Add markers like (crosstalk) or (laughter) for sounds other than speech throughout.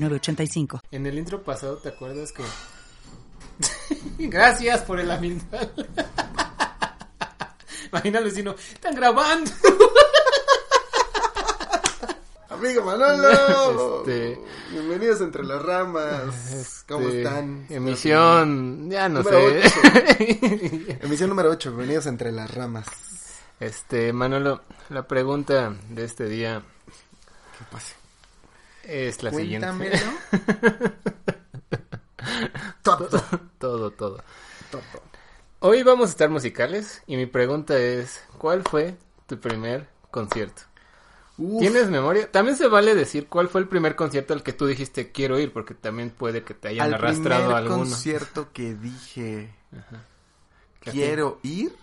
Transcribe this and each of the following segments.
906985. En el intro pasado, ¿te acuerdas que... (laughs) Gracias por el ambiental. (laughs) Imagina al vecino, están grabando. (laughs) Amigo Manolo, Este- bienvenidos entre las ramas. ¿Cómo Este, están? Emisión, ya no Número sé. Emisión número 8, bienvenidos entre las ramas. Este, Manolo, la pregunta de este día ¿Qué pasa? Es la Cuéntamelo. (laughs) siguiente. Todo, todo, todo. todo. Hoy vamos a estar musicales y mi pregunta es, ¿cuál fue tu primer concierto? Uf, ¿Tienes memoria? También se vale decir cuál fue el primer concierto al que tú dijiste quiero ir, porque también puede que te hayan al arrastrado primer alguno. concierto que dije quiero ir,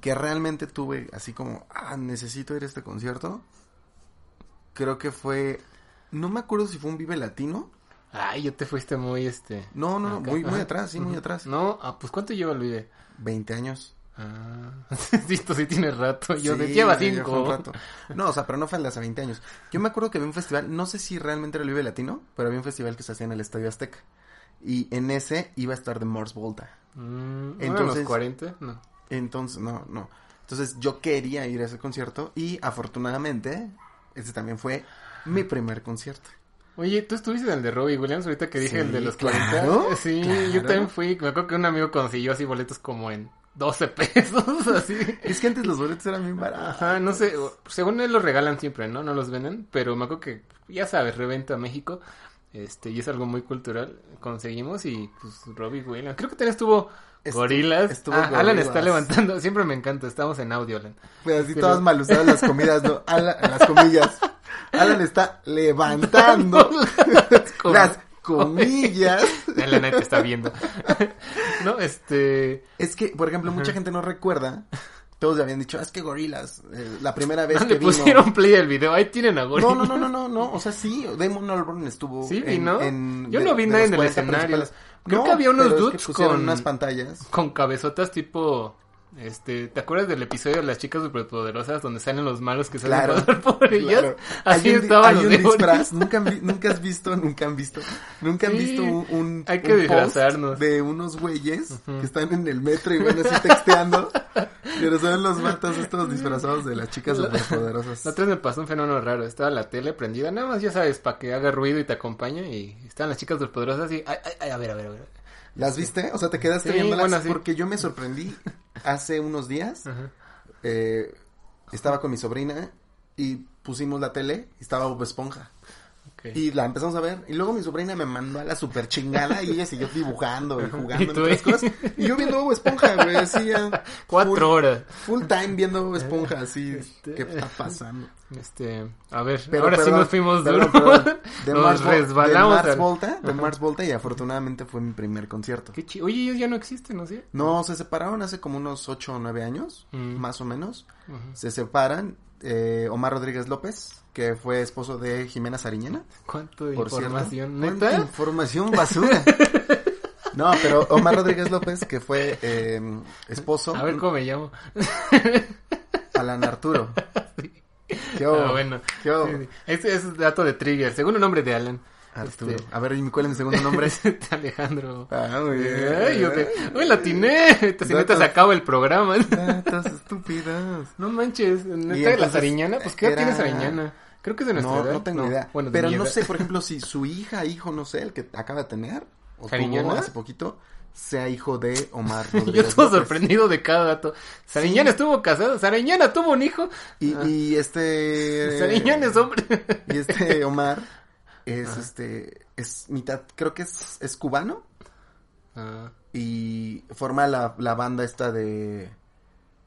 que realmente tuve así como, ah, necesito ir a este concierto, creo que fue, no me acuerdo si fue un Vive Latino. Ay, ya te fuiste muy este. No, no, no, muy, muy atrás, sí, muy atrás. No, ah, pues ¿cuánto lleva el video? 20 años. Ah, tú (laughs) sí tienes rato. Yo Sí, de lleva un cinco. rato. No, o sea, pero no fue el de hace 20 años. Yo me acuerdo que había un festival, no sé si realmente era el Vive Latino, pero había un festival que se hacía en el Estadio Azteca. Y en ese iba a estar de Mars Volta. Mm, ¿no eran Entonces- los 40? No. Entonces, no, no. Entonces yo quería ir a ese concierto y afortunadamente ese también fue mi primer concierto. Oye, tú estuviste en el de Robbie Williams, ahorita que dije Sí, el de los claro, 40. Sí, claro. yo también fui. Me acuerdo que un amigo consiguió así boletos como en 12 (laughs) pesos, así. Es que antes los boletos eran bien baratos. Ajá, no sé, según él los regalan siempre, ¿no? No los venden, pero me acuerdo que, ya sabes, reventa México, este, y es algo muy cultural, conseguimos y, pues, Robbie Williams, creo que también estuvo Estu- Gorilas, estuvo Ah, Alan está levantando, (laughs) siempre me encanta, estamos en audio, Alan. Pues así Pero- todas mal usadas las comidas, ¿no? Alan, las comillas. Alan está levantando (laughs) com- las comillas. (laughs) Alan te está viendo. no, este, Es que, por ejemplo, mucha gente no recuerda. Todos habían dicho, "Ah, es que gorilas, eh, la primera vez no que le vino. pusieron play al video, ahí tienen a No, Gorillaz. no, no, no, no, no, o sea, sí, Damon Albarn estuvo. Sí, en- vino. en- Yo de- no vi nadie en el 40 escenario. Creo No, que había unos es que dudes pusieron con- unas pantallas. con cabezotas tipo este ¿te acuerdas del episodio de las chicas superpoderosas donde salen los malos que salen Claro, a (laughs) por ellas Claro. así hay un, di- estaban hay los un disfraz, (laughs) nunca, nunca has visto, nunca han visto, nunca han visto un, un- hay que un post de unos güeyes que están en el metro y van así texteando, (laughs) pero son los vatos estos disfrazados de las chicas superpoderosas. La otra me pasó un fenómeno raro, estaba la tele prendida, nada más ya sabes, para que haga ruido y te acompañe y estaban las chicas superpoderosas y ay, ay, ay, a ver, a ver, a ver. ¿Las viste? O sea, te quedaste Sí, viéndolas bueno, sí. porque yo me sorprendí hace unos días. Ajá. eh, estaba con mi sobrina y pusimos la tele y estaba Bob Esponja. Y la empezamos a ver. Y luego mi sobrina me mandó a la super chingada y ella siguió dibujando y (laughs) jugando ¿Y en otras cosas. Y yo viendo Bob Esponja, güey, así ya. (laughs) Cuatro full, horas. Full time viendo Bob Esponja, así. Este- ¿Qué está pasando? Este, a ver, Pero, ahora sí nos fuimos duro. perdón. (laughs) De nos Mars, Vol- resbalamos. de Mars al- Volta, de Mars Volta y afortunadamente fue mi primer concierto. Qué chi- Oye, ellos ya no existen, ¿no? ¿Sí? No, se separaron hace como unos ocho o nueve años, Mm. más o menos. Se separan eh, Omar Rodríguez López, que fue esposo de Jimena Sariñena. ¿Cuánto Por información? cierto. ¿Cuánta información basura. (laughs) no, pero Omar Rodríguez López, que fue eh, esposo A ver cómo me llamo. (laughs) Alan Arturo. ¿Qué hubo? Ah, bueno. ¿Qué hubo? Sí, sí. Ese es dato de Trigger. Segundo nombre de Alan. Arturo. Este, A ver, ¿y cuál es mi segundo nombre? (laughs) Alejandro. ah, muy bien. Ay, yo te... Uy, la atiné. Te, si neta Datos. se acaba el programa. Datos estúpidos. No manches. ¿Neta la entonces, Sariñana? Pues, ¿qué era- tiene Sariñana? Creo que es de nuestra No, edad. no tengo idea. Bueno, pero no edad. sé, por (laughs) ejemplo, si su hija, hijo, no sé, el que acaba de tener, o tuvo hace poquito, sea hijo de Omar (laughs) Yo estoy sorprendido de cada dato. Sariñana estuvo casada. Sariñana tuvo un hijo. Y, Ah. y este... (laughs) Sariñana es hombre. Y este Omar es este, es mitad, creo que es, es cubano Ah, y forma la, la banda esta de,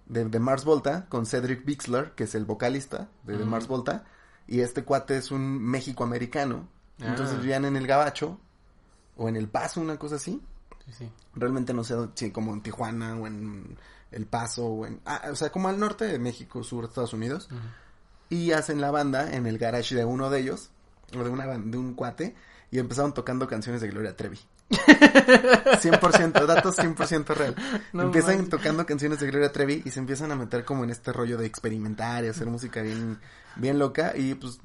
de, de Mars Volta con Cedric Bixler, que es el vocalista de, de. Mars Volta, y este cuate es un México-americano Entonces Ah. vivían en el Gabacho o en El Paso, una cosa así. Sí, sí. Realmente no sé si como en Tijuana o en El Paso o en... Ah, o sea, como al norte de México, sur de Estados Unidos. Y hacen la banda en el garage de uno de ellos, o de, una, de un cuate, y empezaron tocando canciones de Gloria Trevi. (laughs) 100%, datos 100% real. No empiezan tocando canciones de Gloria Trevi y se empiezan a meter como en este rollo de experimentar y hacer música bien, bien loca. Y pues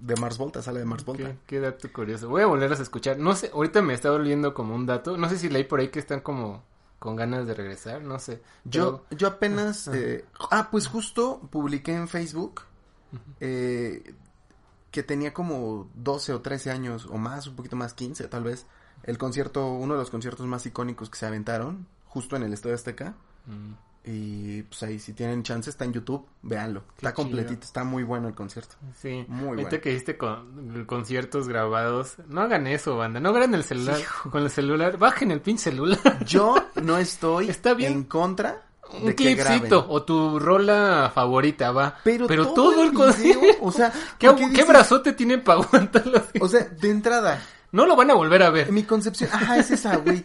de Mars Volta, sale de Mars Volta. Qué, qué dato curioso. Voy a volverlas a escuchar. No sé, ahorita me está oliendo como un dato. No sé si leí por ahí que están como con ganas de regresar, no sé. Yo, yo apenas, Ajá. eh, ah, pues justo publiqué en Facebook eh, que tenía como 12 o 13 años o más, un poquito más, 15 tal vez, el concierto, uno de los conciertos más icónicos que se aventaron, justo en el Estadio Azteca. pero- Mm. Y pues ahí, si tienen chance, está en YouTube, véanlo. Qué está completito, está muy bueno el concierto. Sí, Muy ahorita bueno. que hiciste con, conciertos grabados, no hagan eso, banda, no graben el celular, con el celular, bajen el pinche celular, Yo (laughs) no estoy Está bien. en contra un de que clipcito, o tu rola favorita, va, Pero, todo, el video, concierto, o sea, (laughs) ¿qué, ¿por qué brazote tiene para aguantarlo así? O sea, de entrada, no lo van a volver a ver, Mi concepción, ajá, es esa, güey.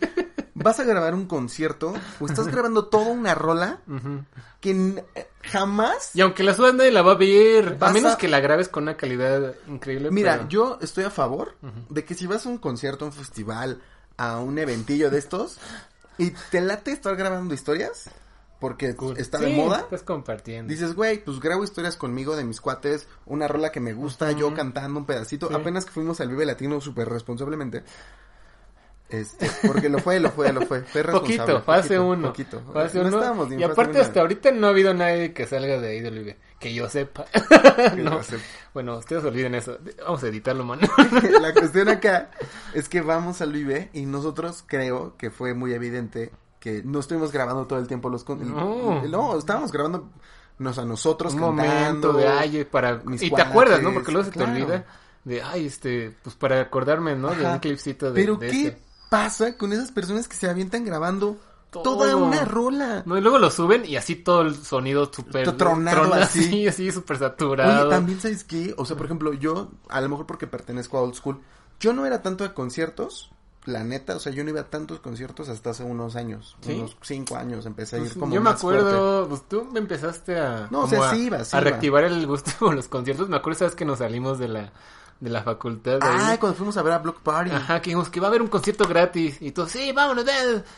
Vas a grabar un concierto o estás grabando toda una rola que jamás. y aunque la subas nadie la va a ver, a menos a- que la grabes con una calidad increíble. Mira, pero- yo estoy a favor de que si vas a un concierto, a un festival, a un eventillo de estos y te late estar grabando historias porque Cool. está Sí, de moda. Estás compartiendo. Dices, güey, pues grabo historias conmigo de mis cuates, una rola que me gusta, yo cantando un pedacito. Sí. Apenas que fuimos al Vive Latino súper responsablemente. Este, porque lo fue, lo fue, lo fue. Fue responsable. Poquito, fase poquito, uno. Poquito. Fase No uno. estábamos ni y aparte hasta ahorita no ha habido nadie que salga de ahí del Vive. Que yo sepa. (laughs) Que no. yo sepa. Bueno, ustedes olviden eso. Vamos a editarlo, man. (laughs) la cuestión acá es que vamos al Vive y nosotros creo que fue muy evidente que no estuvimos grabando todo el tiempo los con... No. no estábamos grabando nos a nosotros Un cantando. momento de ay, para... mis Y te acuerdas, ¿no? Porque luego se te olvida de, ay, este, pues para acordarme, ¿no? De un clipcito de, Pero de ¿qué este. pasa con esas personas que se avientan grabando Todo. toda una rola? No, y luego lo suben y así todo el sonido súper... Tronado trona así. así, (laughs) así súper saturado. Oye, también sabes qué, o sea, por ejemplo, yo, a lo mejor porque pertenezco a Old School, yo no era tanto de conciertos, la neta, o sea, yo no iba a tantos conciertos hasta hace unos años, ¿Sí? unos cinco años, empecé a ir Pues, como yo me más fuerte. acuerdo, pues tú me empezaste a, No, o sea, sí iba, sí a iba. reactivar el gusto (laughs) por los conciertos. Me acuerdo, sabes que nos salimos de la, de la facultad. de Ah, ahí. cuando fuimos a ver a Block Party. Ajá, que dijimos que va a haber un concierto gratis. Y todos, sí, vámonos.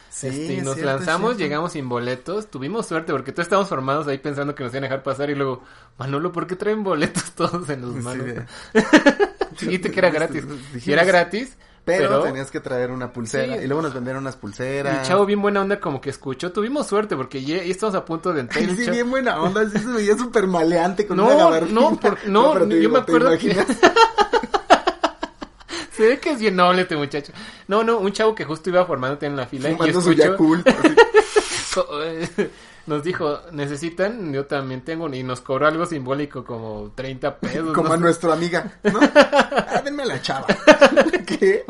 Sí, Este, y nos cierto, lanzamos, cierto. llegamos sin boletos. Tuvimos suerte porque todos estábamos formados ahí pensando que nos iban a dejar pasar. Y luego, Manolo, ¿por qué traen boletos (laughs) todos en los Sí, manos? de- (laughs) Dijiste que era gratis. Y era gratis. Pero, Pero, tenías que traer una pulsera Sí. y luego nos vendieron unas pulseras. el chavo bien buena onda como que escuchó. Tuvimos suerte porque ya, estamos a punto de entrar. Ay, y sí, chavo- bien buena onda, sí se veía súper maleante con No, una gabardina. no, por- (laughs) no, te yo digo, me ¿te acuerdo que- imaginas? (laughs) Se ve que es bien noble este muchacho. No, no, un chavo que justo iba formándote en la fila y Fumando su escuchó, Yakult, co- eh, (laughs) nos dijo, necesitan, yo también tengo, y nos cobró algo simbólico como 30 pesos. como no a nuestra amiga, ¿no? (laughs) Ah, denme a la chava. (laughs) ¿Qué?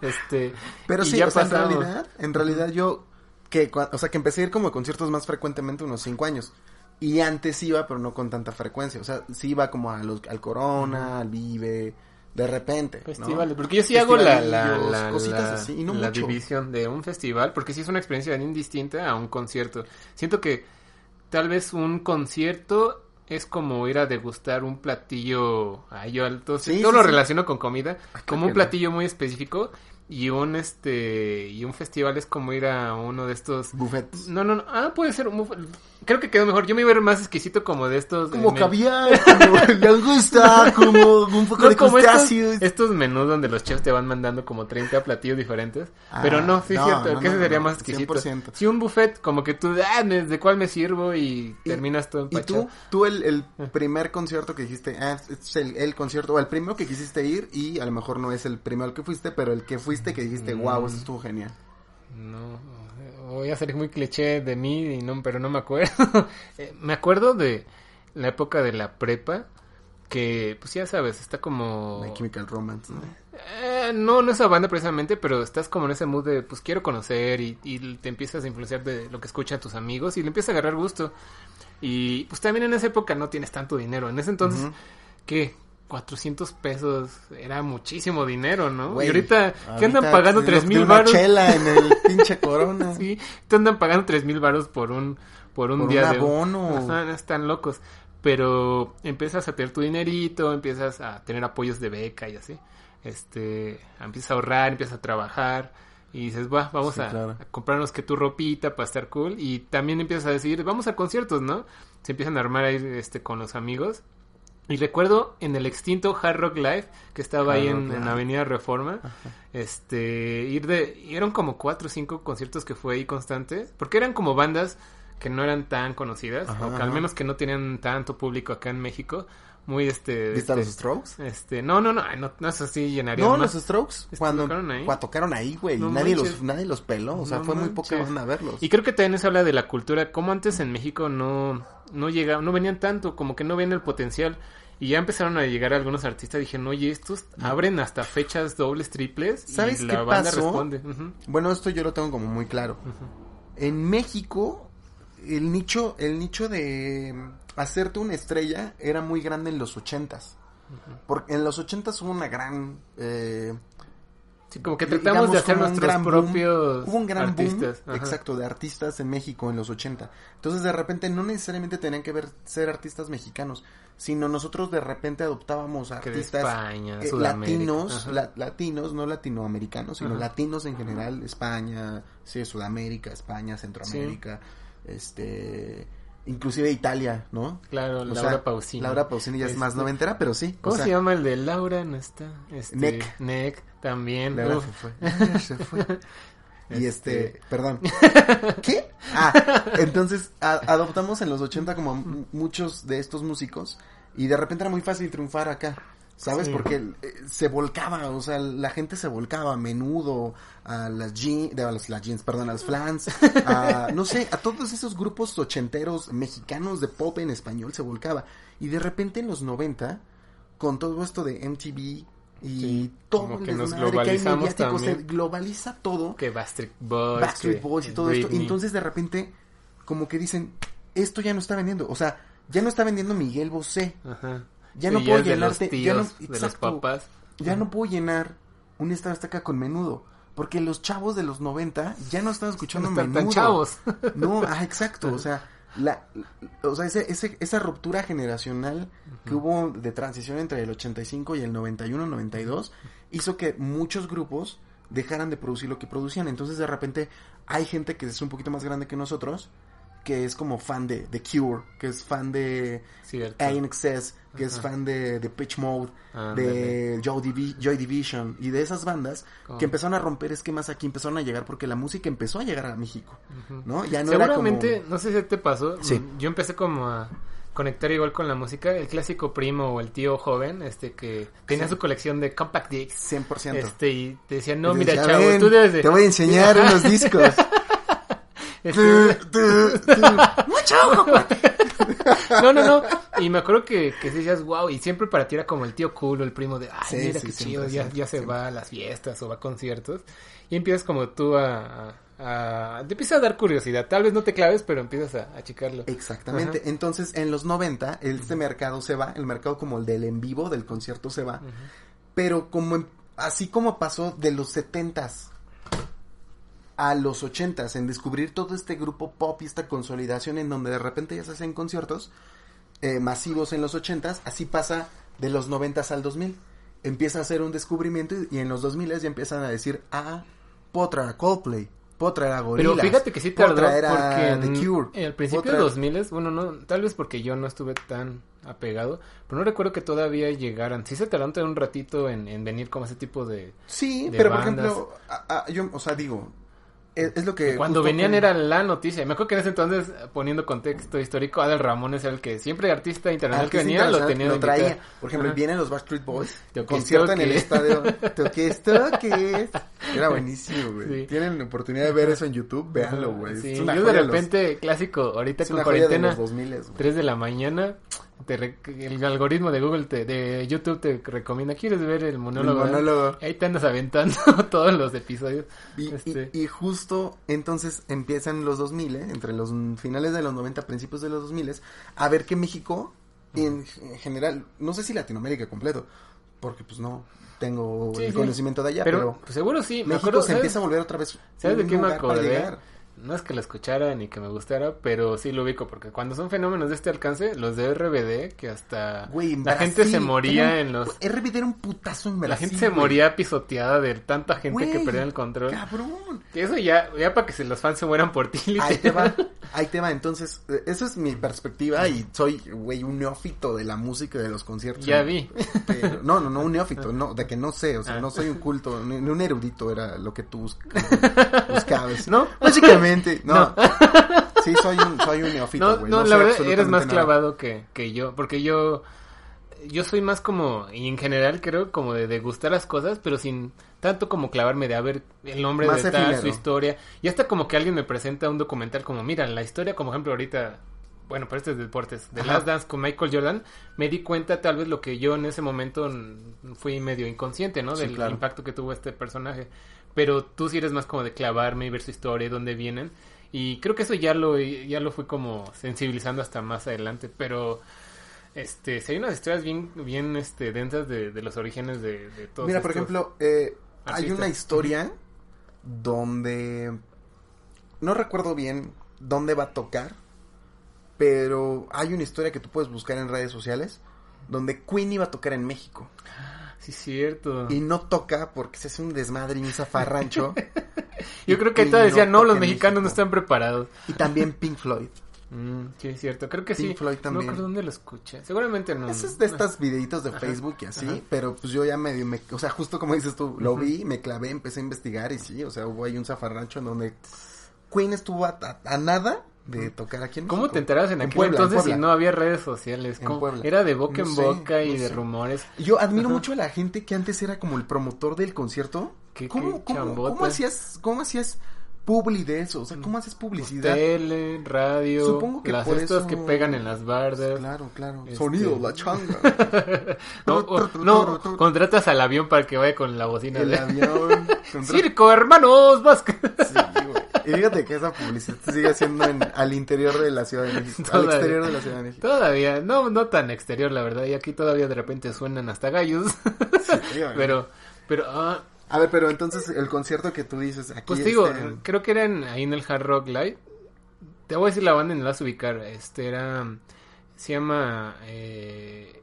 Este, Pero sí, ya o sea, en realidad, en realidad yo, que, o sea, que empecé a ir como a conciertos más frecuentemente unos cinco años. Y antes iba, pero no con tanta frecuencia. O sea, sí iba como a los, al Corona, al Vive, de repente. ¿no? Festivales, porque yo sí hago la, la, la, cositas la- así, y no la mucho. división de un festival, porque sí es una experiencia bien distinta a un concierto. Siento que tal vez un concierto es como ir a degustar un platillo, ay, yo entonces Sí, todo sí, lo sí. relaciono con comida, Ay, como un no. platillo muy específico y un este y un festival es como ir a uno de estos Buffets. no, no, no. Ah, puede ser. un buf- Creo que quedó mejor. Yo me iba a ver más exquisito como de estos. Como eh, caviar, como langosta, como un poco No, de como estos, crustáceos. estos menús donde los chefs te van mandando como 30 platillos diferentes. Ah, pero no, sí es no, cierto, no, que ese no, sería más exquisito. 100%. Si un buffet, como que tú, ah, ¿de cuál me sirvo? Y, Y- terminas todo Y empachado. tú, tú el, el primer concierto que dijiste, ah, es el, el concierto, o el primero que quisiste ir y a lo mejor no es el primero que fuiste, pero el que fuiste que dijiste, Mm. wow, eso estuvo genial. No, voy a ser muy cliché de mí, y no, pero no me acuerdo. (laughs) Eh, me acuerdo de la época de la prepa, que, pues ya sabes, está como... My Chemical Romance, ¿no? Eh, no, no esa banda precisamente, pero estás como en ese mood de, pues quiero conocer y, y te empiezas a influenciar de lo que escuchan tus amigos y le empiezas a agarrar gusto. Y pues también en esa época no tienes tanto dinero. En ese entonces. ¿qué? 400 pesos era muchísimo dinero, ¿no? Y ahorita, ¿qué andan pagando de- tres de mil una baros? chela en el (laughs) pinche corona. Sí, te andan pagando tres mil baros por un, por un Por día un de... abono. Están locos. Pero empiezas a tener tu dinerito, empiezas a tener apoyos de beca y así. Este, empiezas a ahorrar, empiezas a trabajar y dices, va, vamos Sí, a, claro. a comprarnos que tu ropita para estar cool. Y también empiezas a decir, vamos a conciertos, ¿no? Se empiezan a armar ahí este, con los amigos. Y recuerdo en el extinto Hard Rock Live, que estaba ahí en, en. Avenida Reforma, este, ir de, y eran como cuatro o cinco conciertos que fue ahí constantes, porque eran como bandas que no eran tan conocidas, Ajá, o que al menos que no tenían tanto público acá en México, muy este... ¿Viste a este, los Strokes? Este, no, no, no, no, no es así, llenaría No, más. los Strokes. Este, Cuando tocaron ahí. cuando tocaron ahí, güey. No nadie, manches. los, nadie los peló. O sea, No fue muy poca banda a verlos. Y creo que también se habla de la cultura, como antes en México no, no llegaban, no venían tanto, como que no ven el potencial. Y ya empezaron a llegar algunos artistas, dijeron, oye, estos abren hasta fechas dobles, triples. ¿Sabes y qué la banda pasó? responde. Bueno, esto yo lo tengo como muy claro. En México, el nicho, el nicho de mm, hacerte una estrella era muy grande en los ochentas. Porque en los ochentas hubo una gran eh, Sí, como que digamos, tratamos de hacer nuestros gran boom. propios Hubo un gran artistas. boom, Ajá. exacto, de artistas en México en los 80. Entonces, de repente, no necesariamente tenían que ver ser artistas mexicanos, sino nosotros de repente adoptábamos artistas España, eh, latinos, la- latinos, no latinoamericanos, sino Ajá. latinos en general, España, sí, Sudamérica, España, Centroamérica, este, inclusive Italia, ¿no? Claro, O Laura sea, Pausini. Laura Pausini ya es más Este, noventera, pero sí. o ¿Cómo sea, se llama el de Laura? No está. Este, Nick. Nick, también. Laura Uf. se fue. (laughs) Laura se fue. Y este, Este- perdón. (laughs) ¿Qué? Ah, entonces a- adoptamos en los 80 como muchos de estos músicos y de repente era muy fácil triunfar acá. ¿Sabes? Sí. Porque eh, se volcaba, o sea, la gente se volcaba a menudo a las jeans, a las, las jeans, perdón, a las flans, a, (laughs) no sé, a todos esos grupos ochenteros mexicanos de pop en español se volcaba. Y de repente en los 90, con todo esto de MTV y Sí, todo como el que nos desmadre que hay globalizamos mediático, se también. globaliza todo. Que Backstreet Boys. Backstreet que Boys y todo esto. Entonces de repente, como que dicen, esto ya no está vendiendo. O sea, ya no está vendiendo Miguel Bosé. Ajá. Ya no puedo de llenarte. los ya no, de los papás. ya no puedo llenar un estadio Azteca con menudo. Porque los chavos de los 90 ya no están escuchando No están menudo. tan chavos. No, ah, exacto. O sea, la, o sea ese, ese- esa ruptura generacional que hubo de transición entre el 85 y el 91-92 hizo que muchos grupos dejaran de producir lo que producían. Entonces, de repente, hay gente que es un poquito más grande que nosotros que es como fan de The Cure, que es fan de. ANXS, que es fan de, de Pitch Mode, de Joy, Divi- Joy Division y de esas bandas que empezaron a romper esquemas aquí, empezaron a llegar porque la música empezó a llegar a México. ¿no? Ya no Seguramente, era como... no sé si te pasó, Sí. yo empecé como a conectar igual con la música, el clásico primo o el tío joven, este que tenía Sí. su colección de compact discs, 100%. este y te decía, no, Y mira decía, chavo, "Ven, tú debes de... Te voy a enseñar (laughs) unos discos. este, Tu, tu, tu. (laughs) Mucho ojo, no, no, no, y me acuerdo que, que decías, wow, y siempre para ti era como el tío cool o el primo de, ay, Sí, mira sí, qué siempre, chido, ya, siempre, ya se siempre. va a las fiestas o va a conciertos, y empiezas como tú a... a- a- te empieza a dar curiosidad, tal vez no te claves, pero empiezas a, a checarlo. Exactamente. Ajá. Entonces, en los 90, este mercado se va, el mercado como el del en vivo, del concierto se va, pero como en- así como pasó de los 70s a los 80s en descubrir todo este grupo pop y esta consolidación en donde de repente ya se hacen conciertos eh, masivos en los 80s, así pasa de los 90s al 2000. Empieza a hacer un descubrimiento y, y en los 2000 ya empiezan a decir, ah, puedo traer a Coldplay, puedo traer a Pero Gorillaz, fíjate que sí tardó traer a porque The Cure, en el principio de traer- 2000, bueno, no, tal vez porque yo no estuve tan apegado, pero no recuerdo que todavía llegaran. Sí se tardaron un ratito en, en venir como ese tipo de... Sí, de pero por bandas. ejemplo, a- a- yo, o sea, digo, es, es lo que... Cuando venían era la noticia. Me acuerdo que en ese entonces, poniendo contexto histórico, Adel Ramones era el que siempre artista internacional que venía lo tenía de lo traía. invitar. Por ejemplo, Ajá. vienen los Backstreet Boys, concierto en el estadio, (laughs) toques, toques. Era buenísimo, güey. Sí. Tienen oportunidad de ver eso en YouTube, véanlo, güey. Sí, Es yo de los- repente, clásico, ahorita es con una de cuarentena, los 2000, güey. 3 de la mañana, te re- el algoritmo de Google, te, de YouTube te recomienda, ¿quieres ver el monólogo? El monólogo. Ahí te andas aventando (laughs) todos los episodios. Y, Este, y justo entonces empiezan los 2000, ¿eh? entre los finales de los 90, principios de los 2000, a ver que México en, en general, no sé si Latinoamérica completo, porque pues no tengo Sí, el sí. conocimiento de allá, pero, pero, pues seguro sí. Me México acuerdo, se ¿sabes? empieza a volver otra vez. ¿Sabes de qué me acordé? No es que lo escuchara ni que me gustara, pero sí lo ubico, porque cuando son fenómenos de este alcance, los de RBD, que hasta la gente se moría en los... RBD era un putazo en La Brasil. gente se moría pisoteada de tanta gente que perdía el control. Cabrón. Que eso ya, ya para que se los fans se mueran por ti. Ahí te va, ahí te va. Entonces, eh, esa es mi perspectiva y soy, güey, un neófito de la música y de los conciertos. Ya vi. Pero- no, no, no, un neófito, no, de que no sé, o sea, Ah. no soy un culto, ni, un erudito era lo que tú busc- (laughs) buscabas. ¿No? Básicamente, no. No. (laughs) Sí, soy un, soy un neófito, No, güey. no, la verdad, eres más nada. clavado que, que yo, porque yo, yo soy más como, y en general creo, como de degustar las cosas, pero sin tanto como clavarme de a ver el nombre Más de tal, su historia, y hasta como que alguien me presenta un documental como, mira, la historia, como ejemplo ahorita, bueno, para estos deportes, de. Last Dance con Michael Jordan, me di cuenta tal vez lo que yo en ese momento fui medio inconsciente, ¿no? Sí, Del claro. impacto que tuvo este personaje. Pero tú sí eres más como de clavarme y ver su historia, dónde vienen. Y creo que eso ya lo, ya lo fui como sensibilizando hasta más adelante. Pero, este, si hay unas historias bien, bien, este, densas de, de los orígenes de, de todos Mira, por ejemplo, eh, hay una historia donde no recuerdo bien dónde va a tocar, pero hay una historia que tú puedes buscar en redes sociales donde Queen iba a tocar en México Sí, cierto. y no toca porque se hace un desmadre (laughs) y un zafarrancho Yo creo que ahí Queen todos decían, no, los mexicanos no México". están preparados. y también Pink Floyd. (laughs) Mm, sí, es cierto. Creo que sí. Pink Floyd No también. recuerdo dónde lo escuché. Seguramente no. Eso es de estas videitos de Facebook y así, ajá. pero pues yo ya medio, me, o sea, justo como dices tú, lo vi, me clavé, empecé a investigar y sí, o sea, hubo ahí un zafarrancho en donde Queen estuvo a, a- a nada de tocar aquí en ¿Cómo México. te enterabas en aquel Puebla, en entonces si no había redes sociales? ¿Cómo? Era de boca No en sé, boca y no de sé. rumores. Yo admiro Ajá. mucho a la gente que antes era como el promotor del concierto. Qué- ¿Cómo, qué cómo, chambota. cómo hacías, cómo hacías publi de eso? O sea, ¿cómo haces publicidad? Tele, radio, Supongo que las por estas eso- que pegan en las bardas. Claro, claro. Este- Sonido, la changa. (laughs) No, o- no, contratas al avión para que vaya con la bocina. El de- avión. (laughs) contra- Circo, hermanos, vasca. Sí, güey. Y fíjate que esa publicidad se sigue haciendo en- al interior de la Ciudad de México. Al Todavía. exterior de la Ciudad de México. Todavía, no, no tan exterior, la verdad. Y aquí todavía de repente suenan hasta gallos. Sí, (laughs) pero, pero, ah, A ver, pero entonces el concierto que tú dices aquí. pues digo, este, creo que eran ahí en el Hard Rock Live. Te voy a decir la banda y no la vas a ubicar. Este era, se llama eh.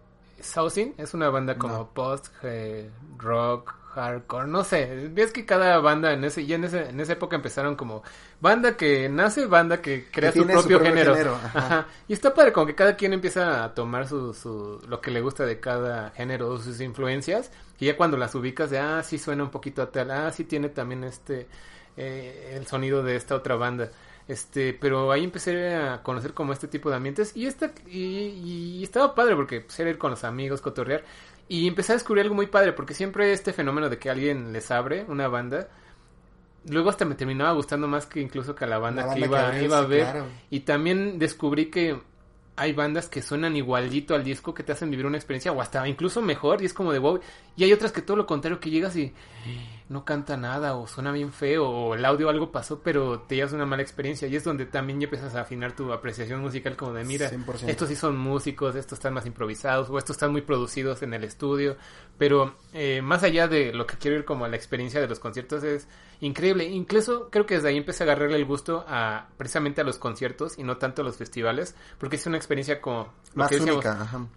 Es una banda como No. post, eh, rock, hardcore, no sé. Ves que cada banda en ese, ya en, ese, en esa época empezaron como banda que nace, banda que crea Que su propio, propio género. género, ajá. Ajá. Y está padre, como que cada quien empieza a tomar su, su, lo que le gusta de cada género, sus influencias. Y ya cuando las ubicas de, ah, sí suena un poquito a tal, ah, sí tiene también este, eh, el sonido de esta otra banda. Este, pero ahí empecé a conocer como este tipo de ambientes y esta, y, y estaba padre porque pues, era ir con los amigos, cotorrear. Y empecé a descubrir algo muy padre porque siempre este fenómeno de que alguien les abre una banda, luego hasta me terminaba gustando más que incluso que a la banda, La que iba, que iba a ver. claro. Y también descubrí que hay bandas que suenan igualito al disco, que te hacen vivir una experiencia, o hasta incluso mejor, y es como de wow. Y hay otras que todo lo contrario, que llegas y no canta nada, o suena bien feo, o el audio algo pasó, pero te llevas una mala experiencia. Y es donde también ya empiezas a afinar tu apreciación musical, como de mira, 100%. estos sí son músicos, estos están más improvisados, o estos están muy producidos en el estudio. Pero eh, más allá de lo que quiero ir como a la experiencia de los conciertos, es increíble. Incluso creo que desde ahí empecé a agarrarle el gusto a precisamente a los conciertos y no tanto a los festivales, porque es una experiencia como lo Más única, ajá.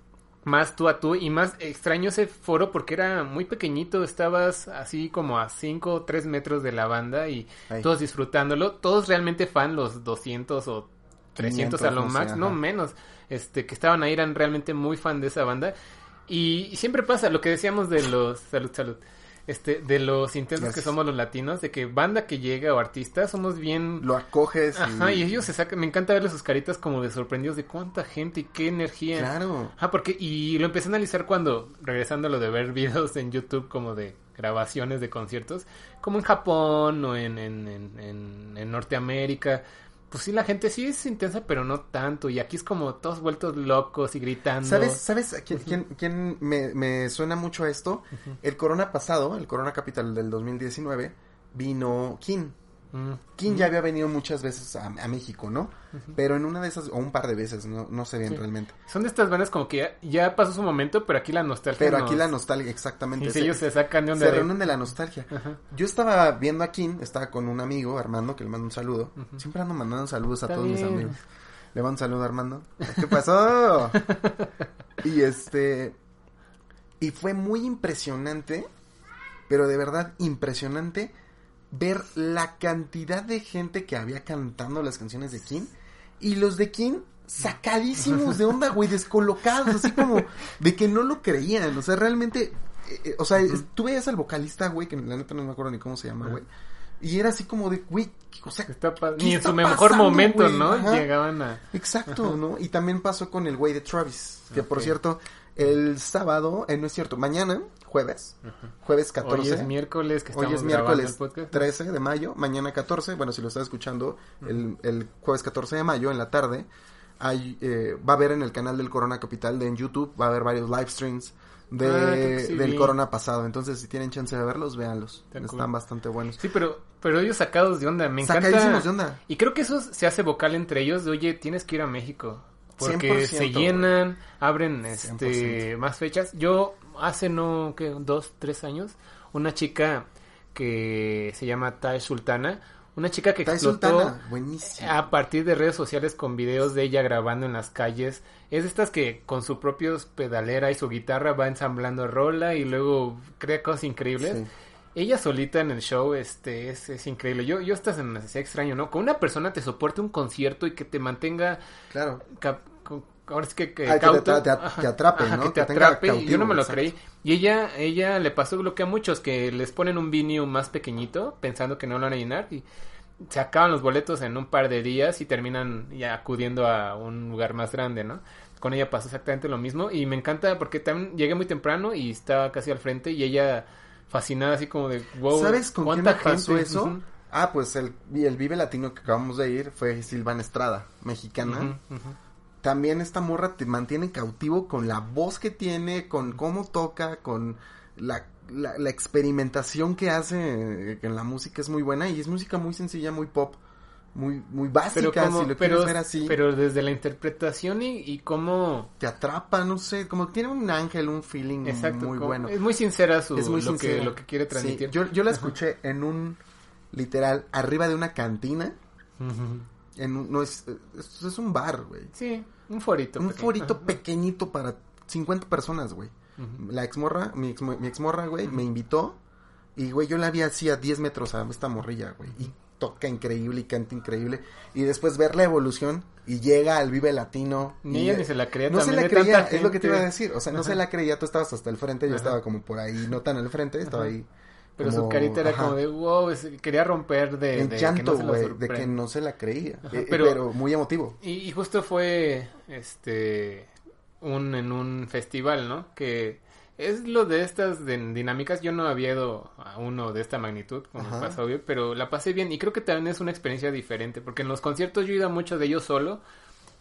más tú a tú y más extraño ese foro porque era muy pequeñito, estabas así como a 5 o 3 metros de la banda y todos disfrutándolo, todos realmente fan, los 200 o 300 a 500, lo max, no menos, este que estaban ahí eran realmente muy fan de esa banda. Y siempre pasa lo que decíamos de los salud salud este de los intensos que somos los latinos de que banda que llega o artista somos bien Lo acoges. y- Ajá, y ellos se sacan, me encanta verles sus caritas como de sorprendidos de cuánta gente y qué energía. Claro. Ah, porque, y lo empecé a analizar cuando, regresando a lo de ver (laughs) videos en YouTube como de grabaciones de conciertos, como en Japón o en, en, en, en- en Norteamérica, pues sí, la gente sí es intensa, pero no tanto, y aquí es como todos vueltos locos y gritando. ¿Sabes, sabes a quién, quién- quién me, me suena mucho a esto? El Corona pasado, el Corona Capital del 2019, vino King. Mm. King ya había venido muchas veces a, a México, ¿no? Pero en una de esas, o un par de veces, no, no sé bien Sí. realmente. Son de estas bandas como que ya, ya pasó su momento, pero aquí la nostalgia. Pero nos- aquí la nostalgia, exactamente. Y se- ellos se sacan de onda. se de- reúnen de la nostalgia. Yo estaba viendo a King, estaba con un amigo, Armando, que le mando un saludo. Siempre ando mandando saludos a Está todos mis amigos. Le mando un saludo a Armando. ¿Qué pasó? (laughs) y este... Y fue muy impresionante, pero de verdad impresionante, ver la cantidad de gente que había cantando las canciones de King. Y los de King sacadísimos de onda, güey, descolocados, así como de que no lo creían. O sea, realmente, eh, eh, o sea, es- tú veías al vocalista, güey, que la neta no me acuerdo ni cómo se llama, güey. Y era así como de, güey, o sea, Está pa- ¿Qué Ni en su mejor pasando, momento, güey? ¿no? Ajá. Llegaban a. Exacto, ¿no? Y también pasó con el güey de Travis, que por cierto, el sábado, eh, no es cierto, mañana, jueves, jueves 14. Hoy es miércoles que Hoy es miércoles el podcast. 13 de mayo, mañana 14, bueno, si lo estás escuchando, el, el jueves 14 de mayo en la tarde, hay, eh, va a haber en el canal del Corona Capital de en YouTube, va a haber varios live streams de, Ah, sí del. Corona pasado, entonces si tienen chance de verlos, véanlos, Está están cool. bastante buenos. Sí, pero, pero ellos sacados de onda, me encanta. Sacadísimos de onda. Y creo que eso se hace vocal entre ellos de, oye, tienes que ir a México. Porque 100%, se llenan, abren este 100%. más fechas. Yo hace no, que dos, tres años, una chica que se llama Tai Sultana, una chica que explotó Sultana, a partir de redes sociales con videos de ella grabando en las calles. Es de estas que con su propio pedalera y su guitarra va ensamblando rola y luego crea cosas increíbles. Sí. Ella solita en el show, este, es, es increíble. Yo, yo me hacía extraño, ¿no? Con una persona te soporte un concierto y que te mantenga, Claro. cap- ahora es que, que Ah, que te cauto. atra- te atrape, ajá, ¿no? Que te Que atrape. y yo no me lo exacto. creí. Y ella, ella le pasó lo que a muchos, que les ponen un vinio más pequeñito, pensando que no lo van a llenar y se acaban los boletos en un par de días y terminan ya acudiendo a un lugar más grande, ¿no? Con ella pasó exactamente lo mismo y me encanta porque también llegué muy temprano y estaba casi al frente y ella fascinada así como de wow. ¿Sabes con quién ¿cuánta me pasó gente? eso? Ah, pues el, el Vive Latino que acabamos de ir fue Silvana Estrada, mexicana. También esta morra te mantiene cautivo con la voz que tiene, con cómo toca, con la, la, la experimentación que hace eh, en la música es muy buena y es música muy sencilla, muy pop, muy muy básica, Pero, como, si lo pero, quieres ver así. pero desde la interpretación y, y cómo... te atrapa, no sé, como tiene un ángel, un feeling Exacto, muy como- bueno. es muy sincera su, es muy lo, sincera. que, lo que quiere Sí, transmitir. yo, yo la escuché en un, literal, arriba de una cantina, Ujú. En no es, es, es un bar, güey. Sí, un forito. Un pequeño. forito Ajá. pequeñito para 50 personas, güey. La exmorra, mi, ex, mi exmorra, güey, me invitó. Y, güey, yo la vi así a 10 metros a esta morrilla, güey. Y toca increíble y canta increíble. Y después ver la evolución y llega al Vive Latino. Ni ella ni se la creía No se la creía, es lo que te iba a decir. O sea, no se la creía, tú estabas hasta el frente, yo Ajá. estaba como por ahí, no tan al frente, estaba Ajá. ahí. Pero como- su carita era ajá. como de wow, quería romper de, de llanto, que no se lo güey, de que no se la creía. Ajá, Eh, pero- pero muy emotivo. Y, y justo fue este un en un festival, ¿no? Que es lo de estas de- dinámicas. Yo no había ido a uno de esta magnitud, como pasa obvio, pero la pasé bien y creo que también es una experiencia diferente, porque en los conciertos yo he ido a muchos de ellos solo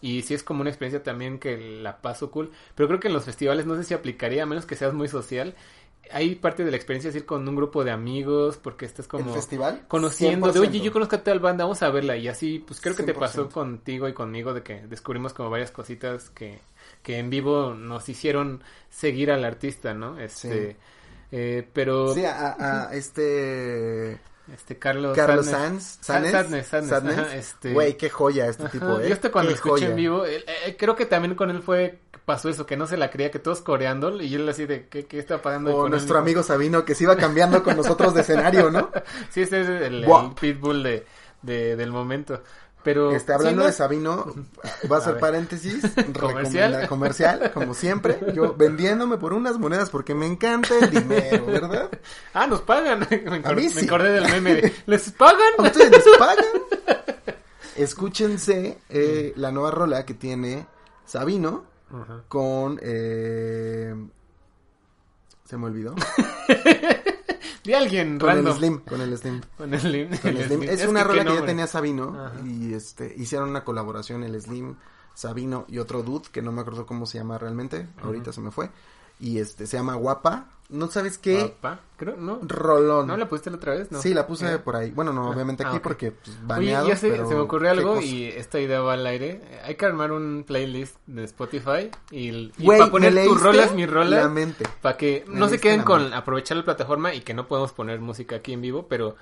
y sí es como una experiencia también que la paso cool, pero creo que en los festivales no sé si aplicaría, a menos que seas muy social. Hay parte de la experiencia es ir con un grupo de amigos, porque estás como ¿El festival? conociendo de, oye, 100%. yo conozco a tal banda, vamos a verla. Y así, pues creo que te 100%. pasó contigo y conmigo de que descubrimos como varias cositas que, que en vivo nos hicieron seguir al artista, ¿no? Este, Sí. eh, pero, Sí, a este... este, Carlos, Carlos Sanz, Sa- Sadness, Sadness, Sadness, Sadness. ajá, este- Güey, qué joya este Ajá, tipo, ¿eh? Yo hasta cuando Qué escuché joya. en vivo, él- eh, creo que también con él fue, pasó eso, que no se la creía, que todos coreando, y él así de, ¿qué, qué está pasando? O con él nuestro dijo- amigo Sabino que se iba cambiando con nosotros de escenario, ¿no? (laughs) Sí, ese es el, el pitbull de, de- del momento. Pero, Este, hablando de no- Sabino, va a (laughs) A ser paréntesis, (laughs) Comercial. comercial, como siempre, yo vendiéndome por unas monedas porque me encanta el dinero, ¿verdad? Ah, nos pagan. (laughs) me, acor- mí me sí. acordé del meme de, ¿les pagan? ¿A ustedes les pagan? Escúchense eh, la nueva rola que tiene Sabino con... Eh, se me olvidó. De alguien Con random. el Slim, (laughs) con el Slim. Con el Slim. Con el Slim. Es, Es una que rola que ya tenía Sabino Ajá. y este hicieron una colaboración el Slim, Sabino y otro dude que no me acuerdo cómo se llama realmente, ahorita se me fue. Y este se llama Guapa. ¿No sabes qué? Guapa, creo, ¿no? Rolón. ¿No la pusiste la otra vez? No. Sí, la puse Eh. por ahí. Bueno, no, Ah, obviamente ah, aquí ok. porque pues, Oye, baneado, ya sé, pero se me ocurrió algo y esta idea va al aire. Hay que armar un playlist de Spotify y, para poner ¿me tus rolas, mis La rolas, para que me no se queden con aprovechar la plataforma y que no podemos poner música aquí en vivo, pero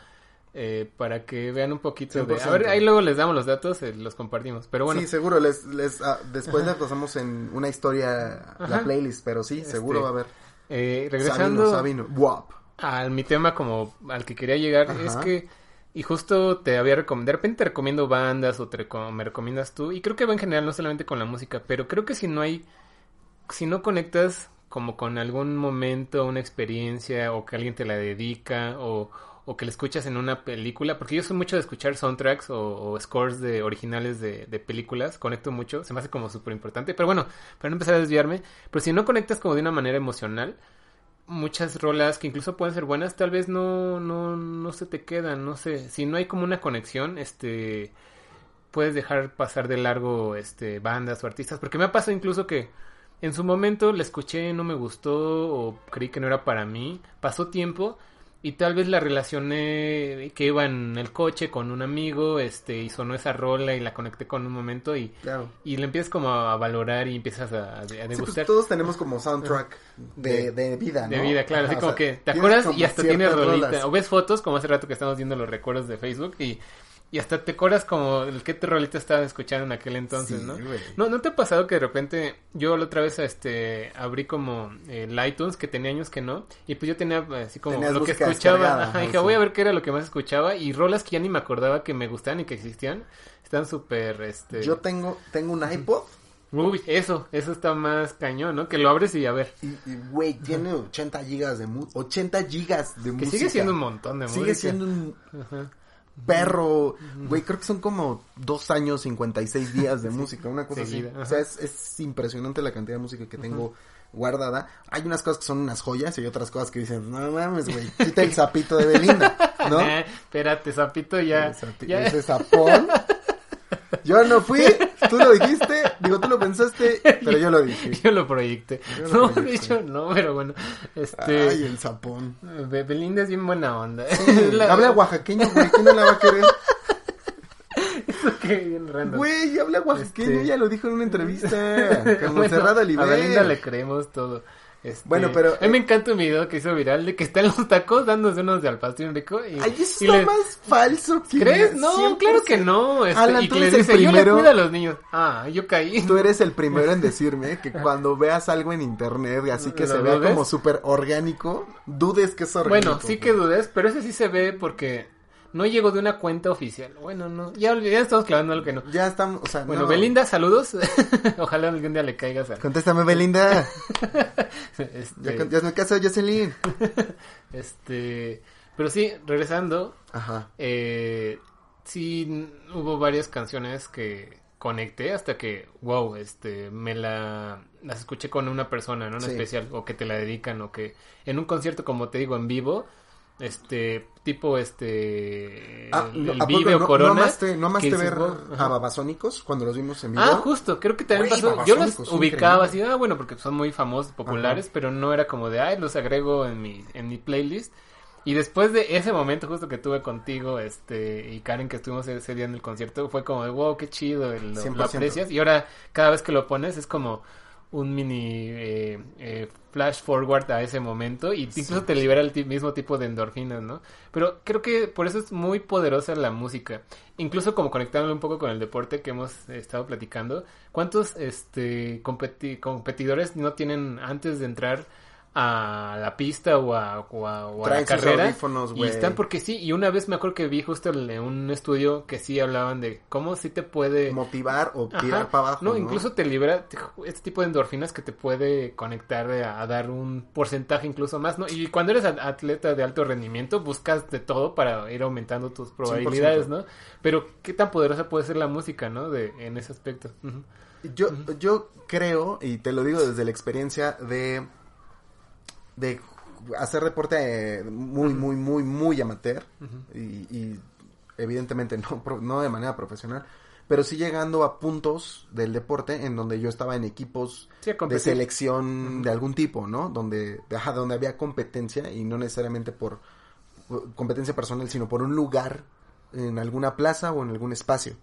eh, para que vean un poquito de... A 100%. ver, ahí luego les damos los datos, eh, los compartimos. Pero bueno, Sí, seguro, les, les, ah, después les pasamos en una historia la playlist, pero sí, seguro Este, va a haber. eh, regresando... Sabino, Sabino, guap. al mi tema como al que quería llegar Ajá. es que y justo te había recomendado, de repente te recomiendo bandas o te reco- me recomiendas tú y creo que va en general no solamente con la música, pero creo que si no hay si no conectas como con algún momento, una experiencia o que alguien te la dedica o, o que la escuchas en una película, porque yo soy mucho de escuchar soundtracks o, scores de originales de, de películas, conecto mucho, se me hace como súper importante, pero bueno, para no empezar a desviarme, pero si no conectas como de una manera emocional, muchas rolas que incluso pueden ser buenas, tal vez no, no, no se te quedan, no sé, si no hay como una conexión, este, puedes dejar pasar de largo, este, bandas o artistas, porque me ha pasado incluso que en su momento la escuché, no me gustó o creí que no era para mí, pasó tiempo y tal vez la relacioné que iba en el coche con un amigo, este, y sonó esa rola y la conecté con un momento y, Claro. y la empiezas como a valorar y empiezas a, a, Sí, pues degustar. todos tenemos como soundtrack de, De- de vida, ¿no? De vida, claro, así como sea, que te acuerdas y hasta tienes rolita. rolas. O ves fotos, como hace rato que estamos viendo los recuerdos de Facebook, y, y hasta te acuerdas como el que te rolita estabas escuchando en aquel entonces, Sí, ¿no? güey. ¿no? ¿No te ha pasado que de repente yo la otra vez este abrí como el iTunes que tenía años que no y pues yo tenía eh, así como Tenías lo que escuchaba, ajá, dije voy a ver qué era lo que más escuchaba y rolas que ya ni me acordaba que me gustaban y que existían, están súper este Yo tengo, tengo un iPod Uy, eso, eso está más cañón, ¿no? Que lo abres y a ver. y, güey, tiene 80 gigas de música. 80 gigas de Que música. sigue siendo un montón de Sigue música. siendo un Ajá. Perro. Güey, creo que son como dos años 56 días de (laughs) música, una cosa Seguida, así. ajá. O sea, es, es impresionante la cantidad de música que tengo guardada. Hay unas cosas que son unas joyas y hay otras cosas que dicen, no mames, güey, (laughs) quita el sapito de Belinda, ¿no? (laughs) Eh, espérate, Zapito, ya. El sapi- ya. Ese sapón. Yo no fui, tú lo dijiste, digo, tú lo pensaste, pero yo lo dije. Yo lo proyecté. Yo lo no, de proyecté. hecho, no, pero bueno. Este. Ay, el sapón. Be- Belinda es bien buena onda. Es (laughs) la- Habla oaxaqueño, güey, ¿quién no la va a querer? (laughs) Qué bien random. Güey, habla oaxaqueño, Este- ya lo dijo en una entrevista. (laughs) Con Bueno, Montserrat a Belinda le creemos todo. Este, Bueno, pero- A mí me encanta un video que hizo viral de que está en los tacos dándose unos de al pastor rico. Y, Ay, eso y está le- más falso que... ¿Crees? No, 100%. claro que no. Este, Alan, y tú que eres el yo primero- cuido a los niños. Ah, yo caí. Tú eres el primero en (laughs) decirme que cuando veas algo en internet y así que ¿Lo se vea dudes? como súper orgánico, dudes que es orgánico. Bueno, sí que dudes, pero ese sí se ve porque no llegó de una cuenta oficial. Bueno, no, ya, ya estamos clavando algo que no. Ya estamos, o sea, Bueno, no. Belinda, saludos. (laughs) Ojalá algún día le caigas a... Contéstame, Belinda. (laughs) Este, Ya, ya es mi caso, Jocelyn. (laughs) este, pero sí, regresando, Ajá. eh, sí hubo varias canciones que conecté hasta que, wow, este, me la, las escuché con una persona, ¿no? En Sí. especial, o que te la dedican, o que en un concierto, como te digo, en vivo, este, tipo, este, Ah, el, el ¿a poco Vive o no, Corona. no amaste, no amaste ver ajá. a Babasónicos cuando los vimos en vivo? Ah, justo, creo que también pasó. Yo los ubicaba así, ah, bueno, porque son muy famosos, populares, pero no era como de, ay, los agrego en mi, en mi playlist. Y después de ese momento justo que tuve contigo, este, y Karen, que estuvimos ese día en el concierto, fue como de, wow, qué chido, el- lo, 100%. lo aprecias. Y ahora, cada vez que lo pones, es como un mini eh, eh, flash forward a ese momento y incluso te libera el mismo tipo de endorfinas, ¿no? Pero creo que por eso es muy poderosa la música. Incluso como conectándolo un poco con el deporte que hemos estado platicando, ¿cuántos este competi- competidores no tienen antes de entrar a la pista o a, o a- o a la carrera? y están porque sí, y una vez me acuerdo que vi justo en un estudio que sí hablaban de cómo sí te puede Motivar o Ajá. tirar para abajo, No, ¿no? incluso te libera te- este tipo de endorfinas que te puede conectar a, dar un porcentaje incluso más, ¿no? Y cuando eres atleta de alto rendimiento, buscas de todo para ir aumentando tus probabilidades, 100%. ¿no? Pero qué tan poderosa puede ser la música, ¿no? De, en ese aspecto. Yo, yo creo, y te lo digo desde la experiencia de, de hacer deporte eh, muy, muy, muy, muy amateur, y, y evidentemente no, no de manera profesional, pero sí llegando a puntos del deporte en donde yo estaba en equipos Sí, de selección de algún tipo, ¿no? Donde, ajá, donde había competencia y no necesariamente por por competencia personal, sino por un lugar en alguna plaza o en algún espacio.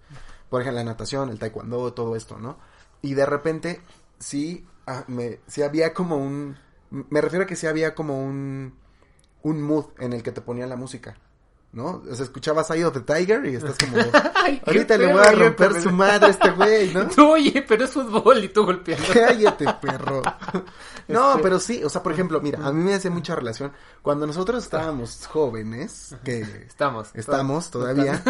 Por ejemplo, la natación, el taekwondo, todo esto, ¿no? Y de repente, sí, ah, me, sí había como un... Me refiero a que sí había como un... Un mood en el que te ponían la música, ¿no? O sea, escuchabas Eye of the Tiger y estás como... (laughs) Ay, Ahorita le voy a romper su madre a este güey, ¿no? (laughs) Oye, pero es fútbol y tú golpeando. Cállate, perro. (laughs) No, Este- pero sí, o sea, por ejemplo, mira, a mí me hace mucha relación. Cuando nosotros estábamos jóvenes, que Estamos. estamos todavía,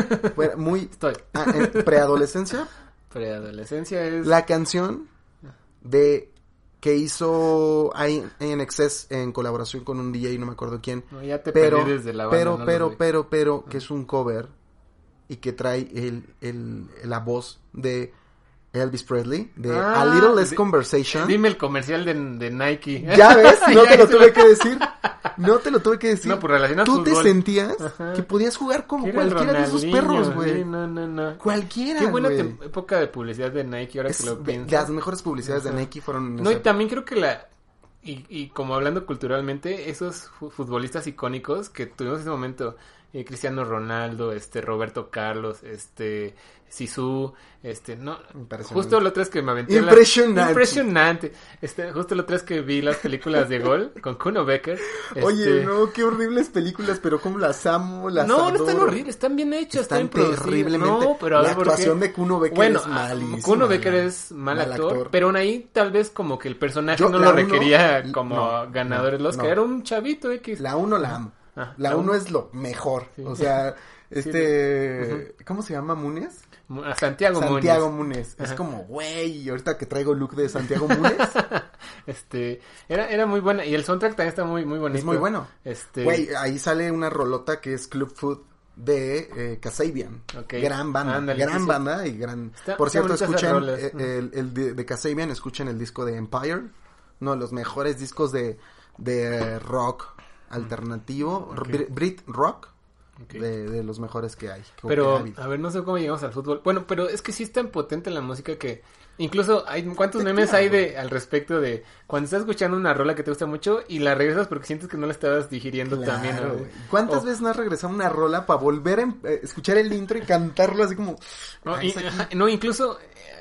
muy Estoy. ah, en preadolescencia, Preadolescencia es... la canción de que hizo INXS en colaboración con un DJ, no me acuerdo quién, No, ya te pero, perdí desde la banda. pero, no pero, pero, pero, que es un cover y que trae el, el, la voz de Elvis Presley, de Ah, A Little Less Conversation. Dime el comercial de, de Nike. Ya ves, (laughs) no te lo tuve que decir. No te lo tuve que decir. No, pues relacionado Tú te sentías Ajá. que podías jugar como cualquiera de esos perros, güey. sí, no, no, no. Cualquiera, Qué buena época de publicidad de Nike, ahora Es que lo pienso. las mejores publicidades de. Nike fueron No, y también creo que la... Y, y como hablando culturalmente, esos fu- futbolistas icónicos que tuvimos en ese momento, eh, Cristiano Ronaldo, este Roberto Carlos, este Sisu, este no, Impresionante. justo lo tres que me aventé la- Impresionante. impresionante, este justo lo tres que vi las películas de gol (laughs) con Kuno Becker, Oye, este, no, qué horribles películas, pero como las amo, las no, no están horribles, están bien hechas, Están están, terriblemente. No, pero la actuación de Kuno Becker Bueno, es malísima. Kuno Becker es mal, mal actor, actor. pero aún ahí tal vez como que el personaje Yo, no lo requería como no, ganador del no, Oscar, era un chavito X. La uno la amo. Ah, la la uno uno. es lo mejor. Sí. O sea, (laughs) este... ¿Cómo se llama? ¿Munes? A Santiago, Santiago Muñoz. Munes. Es como, güey, ahorita que traigo look de Santiago Munes, (laughs) Este, era, era muy buena y el soundtrack también está muy, muy bonito. es muy bueno. Este, Güey, ahí sale una rolota que es Club Food de eh, Kasabian. Ok. Gran banda, gran sí, banda y gran... Está- Por cierto, escuchen eh, el, el de, de Kasabian, escuchen el disco de Empire, uno de los mejores discos de, de rock alternativo. Brit, rock, de, de los mejores que hay. que- que Pero, ha a ver, no sé cómo llegamos al fútbol. Bueno, pero es que sí es tan potente la música que incluso hay cuántos memes hay de al respecto de cuando estás escuchando una rola que te gusta mucho y la regresas porque sientes que no la estabas digiriendo Claro, también. ¿no? ¿Cuántas veces no has regresado una rola para volver a em- eh, escuchar el intro y cantarlo así como... No, "Ah, y- está aquí"? ajá, no, incluso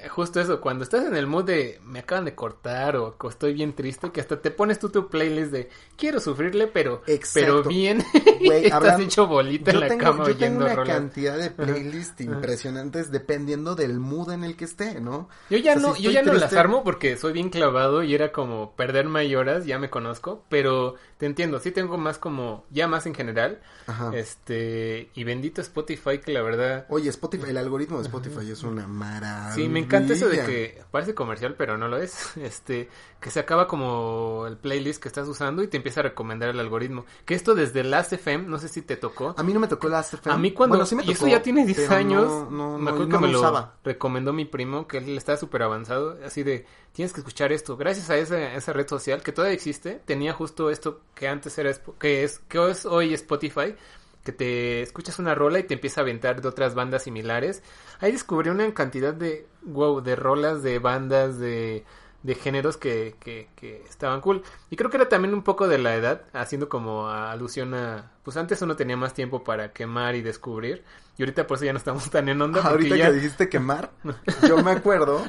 justo eso, cuando estás en el mood de me acaban de cortar o, estoy bien triste, que hasta te pones tú tu playlist de quiero sufrirle, pero Exacto. pero bien, (laughs) Güey, estás hablando- hecho bolita en la tengo, cama yo tengo una rolas. cantidad de playlists impresionantes dependiendo del mood en el que esté, ¿no? Yo ya O sea, no, si yo ya no las armo porque soy bien clavado y era como perderme horas, ya me conozco, pero te entiendo, sí tengo más como, ya más en general, Ajá. este, y bendito Spotify que la verdad, Oye, Spotify, el algoritmo de Spotify es una maravilla. sí, me encanta eso de que parece comercial, pero no lo es, (laughs) este, que se acaba como el playlist que estás usando y te empieza a recomendar el algoritmo, que esto desde Last.fm, no sé si te tocó, A mí no me tocó la a mí cuando, Bueno, sí me y eso tocó, ya tiene 10 pero años, no, no, me no, acuerdo no que me lo lo usaba. recomendó mi primo, que él está súper avanzado, así de, tienes que escuchar esto. Gracias a esa, esa red social, que todavía existe, tenía justo esto que antes era, que es, que es hoy Spotify, que te escuchas una rola y te empieza a aventar de otras bandas similares. Ahí descubrí una cantidad de, wow, de rolas, de bandas, de, de géneros que, que, que estaban cool. Y creo que era también un poco de la edad, haciendo como alusión a, pues antes uno tenía más tiempo para quemar y descubrir. Y ahorita por eso ya no estamos tan en onda. (laughs) Ahorita ya... que dijiste quemar, (laughs) yo me acuerdo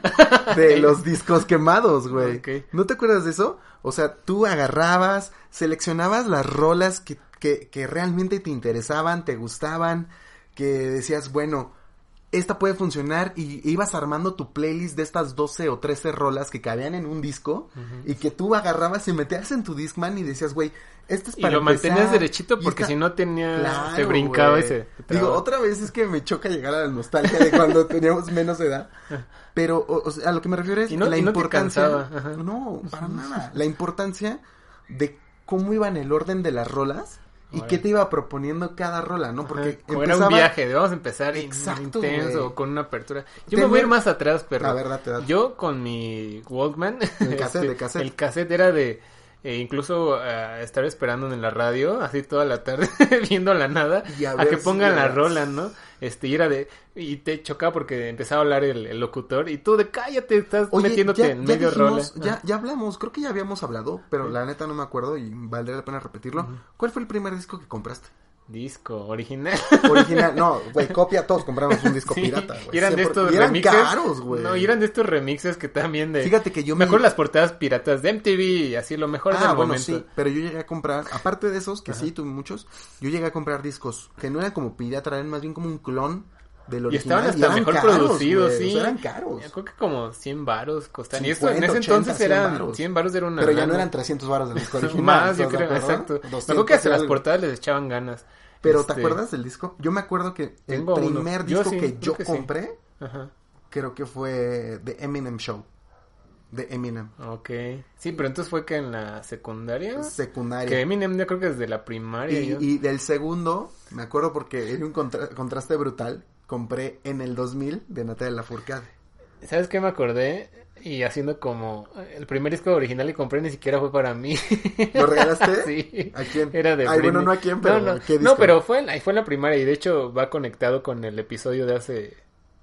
de los discos quemados, güey. ¿No te acuerdas de eso? O sea, tú agarrabas, seleccionabas las rolas que, que, que realmente te interesaban, te gustaban, que decías, bueno, esta puede funcionar y ibas armando tu playlist de estas 12 o 13 rolas que cabían en un disco y que tú agarrabas y metías en tu Discman y decías, güey, esto es Y lo empezar, mantenías derechito porque esta- si no tenía... Claro, te brincaba güey. y se... te Digo, otra vez es que me choca llegar a la nostalgia de cuando (laughs) teníamos menos edad. Pero, o, o sea, a lo que me refiero es Y no- la y no te importancia. No, para nada. La importancia de cómo iba en el orden de las rolas y qué te iba proponiendo cada rola, ¿no? Porque era un viaje, de vamos a empezar Exacto, intenso, güey. con una apertura. Yo me voy a ir más atrás, pero. Yo con mi Walkman, El cassette, (laughs) este, de cassette. el cassette era de e incluso a estar esperando en la radio, así toda la tarde, (laughs) viendo la nada, Y a que si pongan la las- rola, ¿no? Este, y era de, y te chocaba porque empezaba a hablar el, el locutor, y tú de cállate, estás Oye, metiéndote ya, en ya medio dijimos, rola. ya, ya hablamos, creo que ya habíamos hablado, pero la neta no me acuerdo y valdría la pena repetirlo. ¿Cuál fue el primer disco que compraste? Disco original. Original, no, güey, (laughs) copia, todos compramos un disco Sí, pirata, güey. Eran de estos eran remixes. caros, güey. No, y eran de estos remixes que también de. Fíjate que yo Mejor me- las portadas piratas de MTV y así, lo mejor Ah, del bueno, momento. sí, pero yo llegué a comprar, aparte de esos, que sí, tuve muchos, yo llegué a comprar discos que no eran como pirata, eran más bien como un clon del Y original. estaban hasta eran mejor caros, producidos, güey, sí. o sea, eran caros. Yo creo que como 100 varos costaban. y esto 50, en ese 80, entonces 100 eran varos. 100 varos era una Pero ya no eran 300 baros del disco (laughs) original. Más, yo ¿estás de creo, exacto. Me 200 acuerdo que hasta y las portadas les echaban ganas. Pero ¿te Este, acuerdas del disco? Yo me acuerdo que el Tengo uno. primer Yo disco sí, que creo yo que sí. compré, Ajá. creo que fue The Eminem Show. De Eminem. Ok. Sí, pero entonces fue que en la secundaria. Secundaria. Que Eminem yo creo que desde la primaria. Y, yo- y del segundo, me acuerdo porque era un contra- contraste brutal, compré en el 2000 de Natalia Lafourcade. ¿Sabes qué me acordé? Y haciendo como el primer disco original que compré ni siquiera fue para mí. ¿Lo regalaste? (laughs) sí. ¿A quién? Era de Ay, bueno, no a quién, pero no, no, ¿qué disco? no, pero fue fue la primaria y de hecho va conectado con el episodio de hace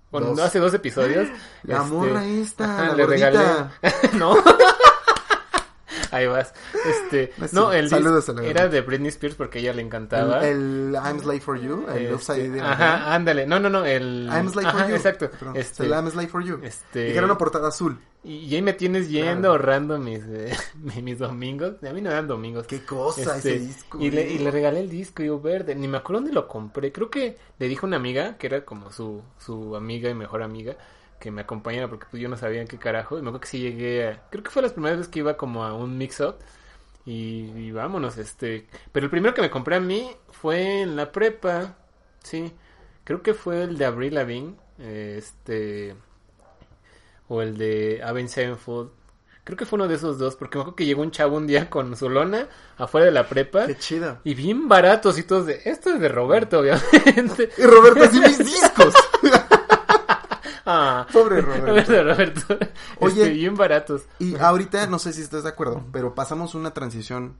bueno, Dos. no, hace dos episodios. La Este, morra esta, ajá, la le gordita. regalé. (laughs) no. (laughs) (laughs) Ahí vas. Este, Sí, no, el saludos a la era de Britney Spears porque a ella le encantaba. El, el I'm Slave for You, el Este. Ajá, ándale. No, no, no, el I'm Slave for You. exacto. Perdón, Este, el I'm Slave for You. este- Y que era una portada azul. y, y ahí me tienes yendo Claro. ahorrando mis, eh, (laughs) mis domingos. A mí no eran domingos. Qué cosa Este, ese disco. Y le, y le regalé el disco, yo verde. Ni me acuerdo dónde lo compré. Creo que le dijo una amiga, que era como su, su amiga y mejor amiga, que me acompañara porque pues yo no sabía en qué carajo. Y me acuerdo que sí llegué a... Creo que fue las primeras veces que iba como a un mix-up. Y, y vámonos, este... Pero el primero que me compré a mí fue en la prepa. Sí. Creo que fue el de Avril Lavigne. Este... O el de Avenged Sevenfold. Creo que fue uno de esos dos, porque me acuerdo que llegó un chavo un día (laughs) con su lona afuera de la prepa. Qué chido. Y bien baratos y todos de... Esto es de Roberto, obviamente. Y Roberto, así mis discos. (laughs) Ah, (laughs) Pobre Roberto. Roberto. Oye. Este, bien baratos. Y ahorita, no sé si estás de acuerdo, pero pasamos una transición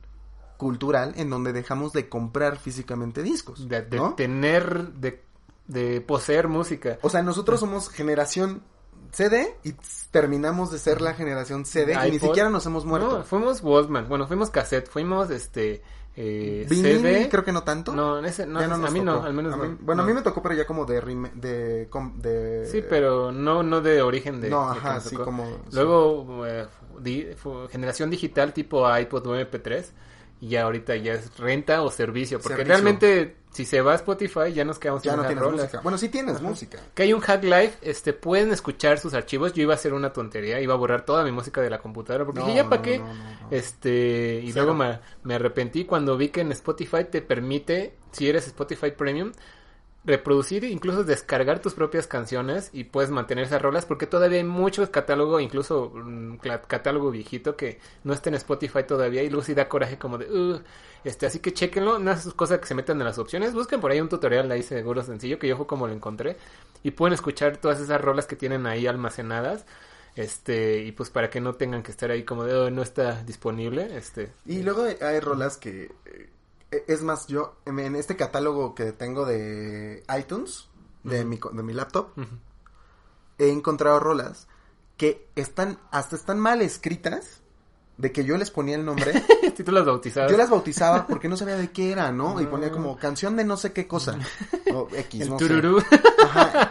cultural en donde dejamos de comprar físicamente discos. De, de ¿no? tener... De, de poseer música. O sea, nosotros somos generación CD y terminamos de ser la generación CD y ni siquiera nos hemos muerto. No, fuimos Walkman. Bueno, fuimos cassette. Fuimos, este... Eh, CD. creo que no tanto. No, en ese, no, Ya no a mí no, al menos A mí- bueno, no. a mí me tocó, pero ya como de... de, Sí, pero no, no de origen de... No, ajá, sí, como... Luego, eh, di- fue generación digital tipo iPod o MP3. Y ya ahorita ya es renta o servicio. Porque Servicio. realmente, si se va a Spotify, ya nos quedamos Ya sin no tienes rolas. música. Bueno, sí tienes música. Que hay un hack live, este, pueden escuchar sus archivos. Yo iba a hacer una tontería, iba a borrar toda mi música de la computadora. Porque No, dije, ya para no, qué. Este, y Cero. luego me, me arrepentí cuando vi que en Spotify te permite, si eres Spotify Premium, reproducir e incluso descargar tus propias canciones y puedes mantener esas rolas porque todavía hay muchos catálogo, incluso mm, catálogo viejito que no está en Spotify todavía y luego sí da coraje como de, "Ugh", este, así que chequenlo, no es cosas que se metan en las opciones, busquen por ahí un tutorial ahí seguro sencillo que yo fue como lo encontré. Y pueden escuchar todas esas rolas que tienen ahí almacenadas. Este, y pues para que no tengan que estar ahí como de, "Oh, no está disponible, este, Y luego hay- rolas que... eh, Es más, yo en este catálogo que tengo de iTunes, de, mi, de mi laptop, he encontrado rolas que están, hasta están mal escritas, de que yo les ponía el nombre. (laughs) si tú las bautizabas. Yo las bautizaba porque no sabía de qué era, ¿no? Y ponía como canción de no sé qué cosa. O X, el no sé. tururú. Ajá.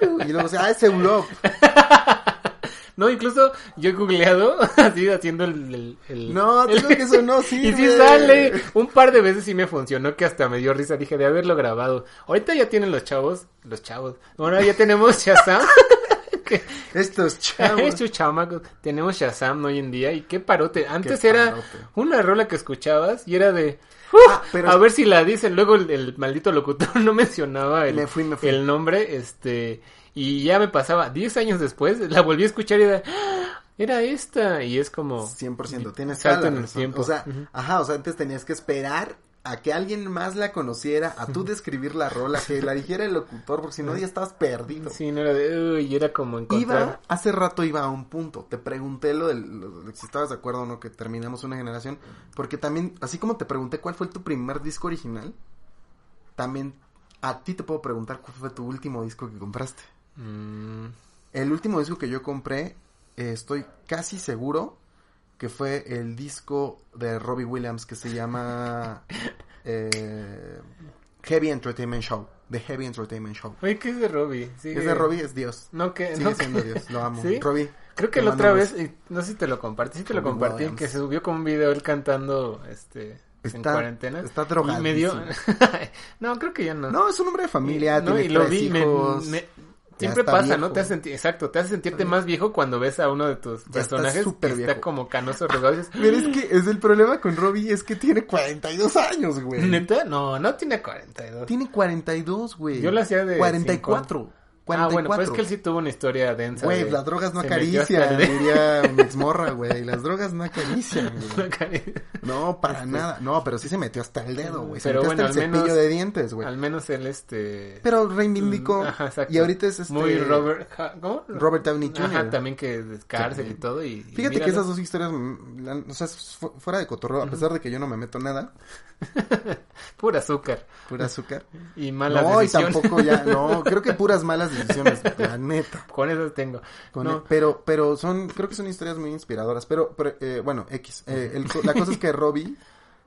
tururú. Y luego decía, ah, es Europe. (laughs) No, incluso yo he googleado, (laughs) así haciendo el... el- el- No, el- digo que eso no Y sirve. sí sale. Un par de veces sí me funcionó que hasta me dio risa. Dije de haberlo grabado. Ahorita ya tienen los chavos. Los chavos. Bueno, ya tenemos Shazam. Que, Estos (laughs) chavos. estos chamacos. Tenemos Shazam hoy en día. Y qué parote. Antes Qué era parote. una rola que escuchabas y era de... Ah, pero a ver si la dicen. Luego el, el maldito locutor (laughs) no mencionaba el, Me fui, me fui. el nombre. Este... Y ya me pasaba 10 años después. La volví a escuchar y era... "Ah, Era esta. Y es como... 100%, tienes Salto en el tiempo. O sea, ajá, o sea, antes tenías que esperar a que alguien más la conociera, a tú (laughs) describir la rola, que la dijera el locutor, porque si no ya estabas perdido. Sí, no era de, uy, era como encontrar. Iba, hace rato iba a un punto. Te pregunté lo del, si estabas de acuerdo o no que terminamos una generación. Porque también, así como te pregunté cuál fue tu primer disco original, también a ti te puedo preguntar cuál fue tu último disco que compraste. Mm, El último disco que yo compré, eh, estoy casi seguro que fue el disco de Robbie Williams que se llama (laughs) eh, Heavy Entertainment Show. The Heavy Entertainment Show. Oye, ¿qué es de Robbie? Sí, Es de Robbie, es Dios. No, que, Sigue no, siendo que- Dios, lo amo. ¿Sí? Robbie. Creo que la otra vez, y no sé si te lo compartí, sí te lo Robbie compartí, Williams. que se subió como un video él cantando, este, en cuarentena. está Y me dio... drogadísimo. (laughs) no, creo que ya no. No, es un hombre de familia, No, tiene y lo tres vi, me- siempre pasa, viejo. ¿no? Te hace sentir, exacto, te hace sentirte más viejo cuando ves a uno de tus Ya está personajes súper que está como canoso dices, Pero es que es el problema con Robbie es que tiene 42 años, güey. ¿Neta? No, no tiene 42. Tiene 42, güey. Yo lo hacía de 44. 44. Ah, bueno, pues es que él sí tuvo una historia densa. Güey, de- las drogas no acarician, diría (laughs) mi exmorra, güey. Las drogas no acarician, güey. Al No, para nada. No, pero sí se metió hasta el dedo, güey. Se Pero metió bueno, hasta el al menos- cepillo de dientes, güey. menos él, este... Pero reivindicó. Mm, Ajá, exacto. Y ahorita es este... Muy Robert... ¿Cómo? Robert Downey Jr. Ajá, también que es cárcel y todo y... Fíjate que esas dos historias, mm, o sea, fu- fuera de cotorreo, a pesar de que yo no me meto nada, (laughs) Pura azúcar. pura azúcar. Y malas no, y tampoco ya, no, creo que puras malas decisiones, (laughs) la neta. Con eso tengo. Con no, el- pero, pero son, creo que son historias muy inspiradoras. Pero, pero, eh, bueno, X. eh, el la cosa es que Robbie,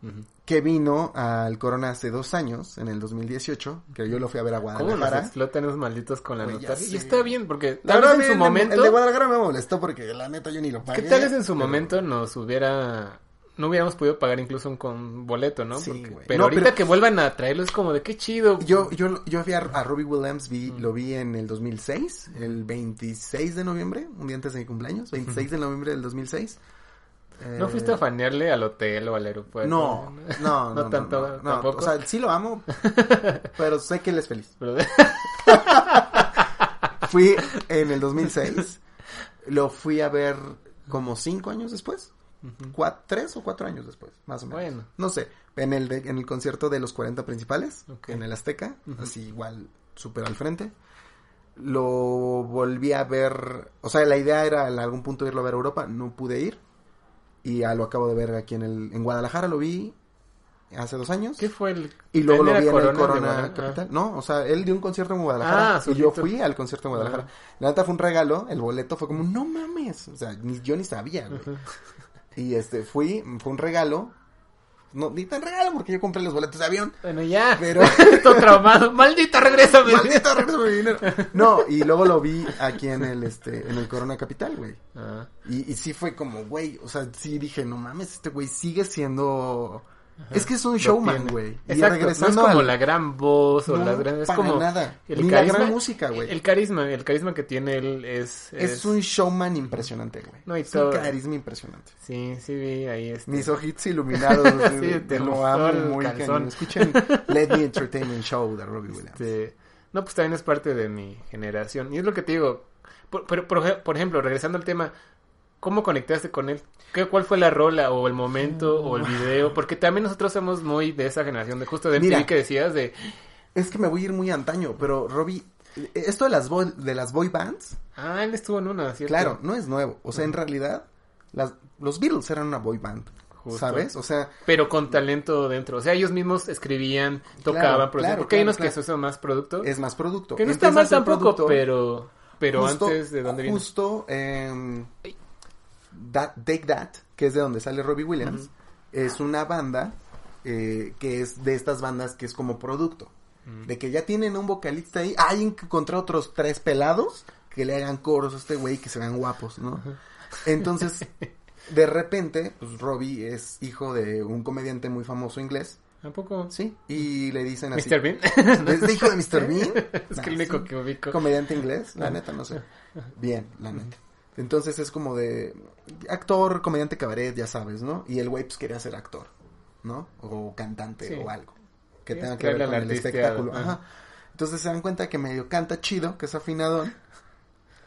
(laughs) que vino al Corona hace dos años, en el 2018, que yo lo fui a ver a ¿Cómo Guadalajara. explotan esos malditos con la nostalgia? sé. Y está bien, porque La tal vez en su momento... El de Guadalajara me molestó porque la neta yo ni lo pagué. ¿Qué tal vez en su pero- momento nos hubiera... No hubiéramos podido pagar incluso un con boleto, ¿no? Sí, Porque- pero No, ahorita pero- que vuelvan a traerlo es como de qué chido. Yo, yo, yo vi a, a Robbie Williams, vi, lo vi en el 2006, el 26 de noviembre, un día antes de mi cumpleaños, 26 de noviembre del 2006. ¿No Eh, fuiste a fanearle al hotel o al aeropuerto? No, (laughs) no, no, No tanto, no, no, tampoco. O sea, sí lo amo, (laughs) pero sé que él es feliz. Fui en el 2006, lo fui a ver como cinco años después, Tres o cuatro años después, más o menos. Bueno. No sé, en el, de- en el concierto de los 40 principales, en el Azteca, así igual, súper al frente. Lo volví a ver, o sea, la idea era en algún punto irlo a ver a Europa, no pude ir. Y ya lo acabo de ver aquí en el, en Guadalajara, lo vi hace dos años. ¿Qué fue el...? Y luego lo ¿Era vi en el Corona? Capital. No, o sea, él dio un concierto en Guadalajara. Ah, y yo fui al concierto en Guadalajara. La neta fue un regalo, el boleto fue como, no mames. O sea, ni, yo ni sabía, güey. (laughs) Y este, fui, fue un regalo. No, ni tan regalo porque yo compré los boletos de avión. Bueno, ya. Pero- (laughs) Estoy traumado. Maldito, regrésame. Maldito, regreso mi dinero. No, y luego lo vi aquí en el, este, en el Corona Capital, güey. Ah, Y, y sí fue como, güey, o sea, sí dije, no mames, este güey sigue siendo... Es que es un lo showman, güey. Y regresando no es como al- la gran voz o No, las grandes... Es para como nada. el Ni la carisma, gran música, güey. El carisma, el carisma que tiene él es... Es un showman impresionante, güey. No, y es todo- un carisma impresionante. Sí, sí vi ahí este... Mis ojitos iluminados. (laughs) Sí, de- te lo amo muy cañón. Escuchen Let Me Entertainment Show de Robbie Williams. Este, no, pues también es parte de mi generación. Y es lo que te digo. Por, por, por ej- por ejemplo, regresando al tema, ¿cómo conectaste con él? ¿Qué, ¿Cuál fue la rola o el momento o el video? Porque también nosotros somos muy de esa generación, de justo de MTV Mira. que decías de... Es que me voy a ir muy antaño, pero Robbie... Esto de las, boy, de las boy bands, Ah, él estuvo en una, ¿cierto? claro, no es nuevo. O sea, en realidad, las, los Beatles eran una boy band. Justo. ¿Sabes? O sea, Pero con talento dentro. O sea, ellos mismos escribían, tocaban, Claro, producían. claro, porque hay claro, unos que eso son más producto. es más producto. que no está mal tampoco, producto. pero... Pero Justo- antes, ¿de dónde? Justo, em, That- Take That, que es de donde sale Robbie Williams, es una banda eh, que es de estas bandas que es como producto. De que ya tienen un vocalista ahí, hay que encontrar otros tres pelados que le hagan coros a este güey que se vean guapos, ¿no? Entonces, (laughs) de repente, pues Robbie es hijo de un comediante muy famoso inglés, ¿A poco? ¿sí? Y le dicen así. ¿Mr. (laughs) (laughs) Bean? ¿Es hijo de Mr. Bean? es Nah, que el único sí. que ubico. Comediante inglés, la neta, no sé. Bien, la neta. Entonces es como de actor, comediante cabaret, ya sabes, ¿no? Y el güey pues quería ser actor, ¿no? O cantante Sí. o algo que Sí, tenga que ver con el espectáculo. ajá. Entonces se dan cuenta que medio canta chido, que es afinadón.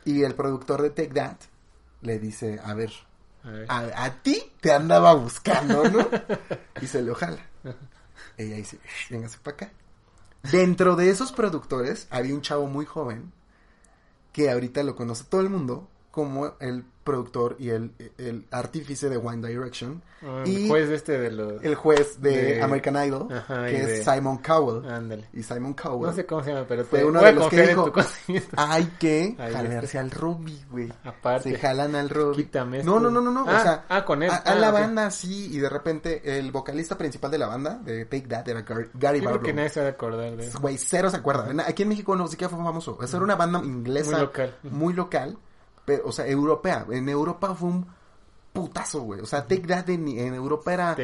Y el productor de Take That le dice, a ver, A ver. a, a ti te andaba buscando, ¿no? (laughs) y se lo jala. Ella dice, véngase para acá. Dentro de esos productores había un chavo muy joven que ahorita lo conoce todo el mundo como el productor y el, el artífice de One Direction. Ah, y el juez este de los... el juez de, de- American Idol, Ajá, que es Simon Cowell. Ándale. Y Simon Cowell. No sé cómo se llama, pero Fue te uno voy de los que dijo. Hay que Ahí jalarse al Robbie, güey. Aparte. Se jalan al Robbie. Quítame no, esto. no, no, no, no. Ah, o sea, ah, con él. A, a Ah, la banda sí, y de repente el vocalista principal de la banda, de Take That, era Gary, Gary Yo creo que Barlow. nadie se va a acordar de eso. Güey, cero se acuerda. Aquí en México no siquiera fue famoso. Esa era una banda inglesa. Muy local. Muy local. Pero, o sea, europea. En Europa fue un putazo, güey. O sea, Take That en, en Europa era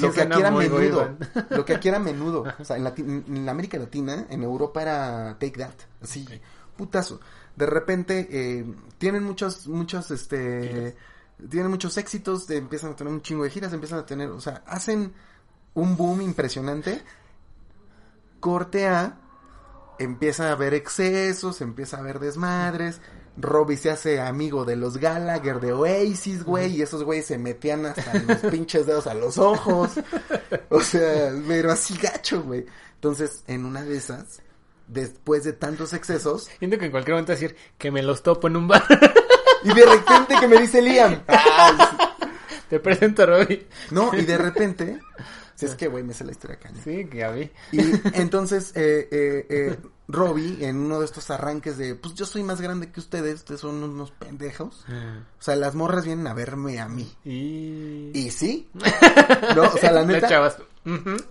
lo que aquí era menudo. Lo que aquí era menudo. O sea, en, Lati- en América Latina, en Europa era Take That. Así, putazo. De repente, eh, tienen muchos, muchos, este... Tienen muchos éxitos, de- empiezan a tener un chingo de giras, empiezan a tener, o sea, hacen un boom impresionante. Corte A, empieza a haber excesos, empieza a haber desmadres. Robbie se hace amigo de los Gallagher de Oasis, güey, y esos güeyes se metían hasta los pinches dedos a los ojos. O sea, pero así gacho, güey. Entonces, en una de esas, después de tantos excesos, Siento que en cualquier momento decir que me los topo en un bar. y de repente que me dice Liam, "Ah, Te presento a Robbie. no, y de repente, si es que, güey, me sé la historia caña. Sí, que ya vi. Y entonces, eh, eh, eh, Robbie, en uno de estos arranques de, pues yo soy más grande que ustedes, ustedes son unos pendejos. O sea, las morras vienen a verme a mí. Y... Y sí. (laughs) No, o sea, la neta.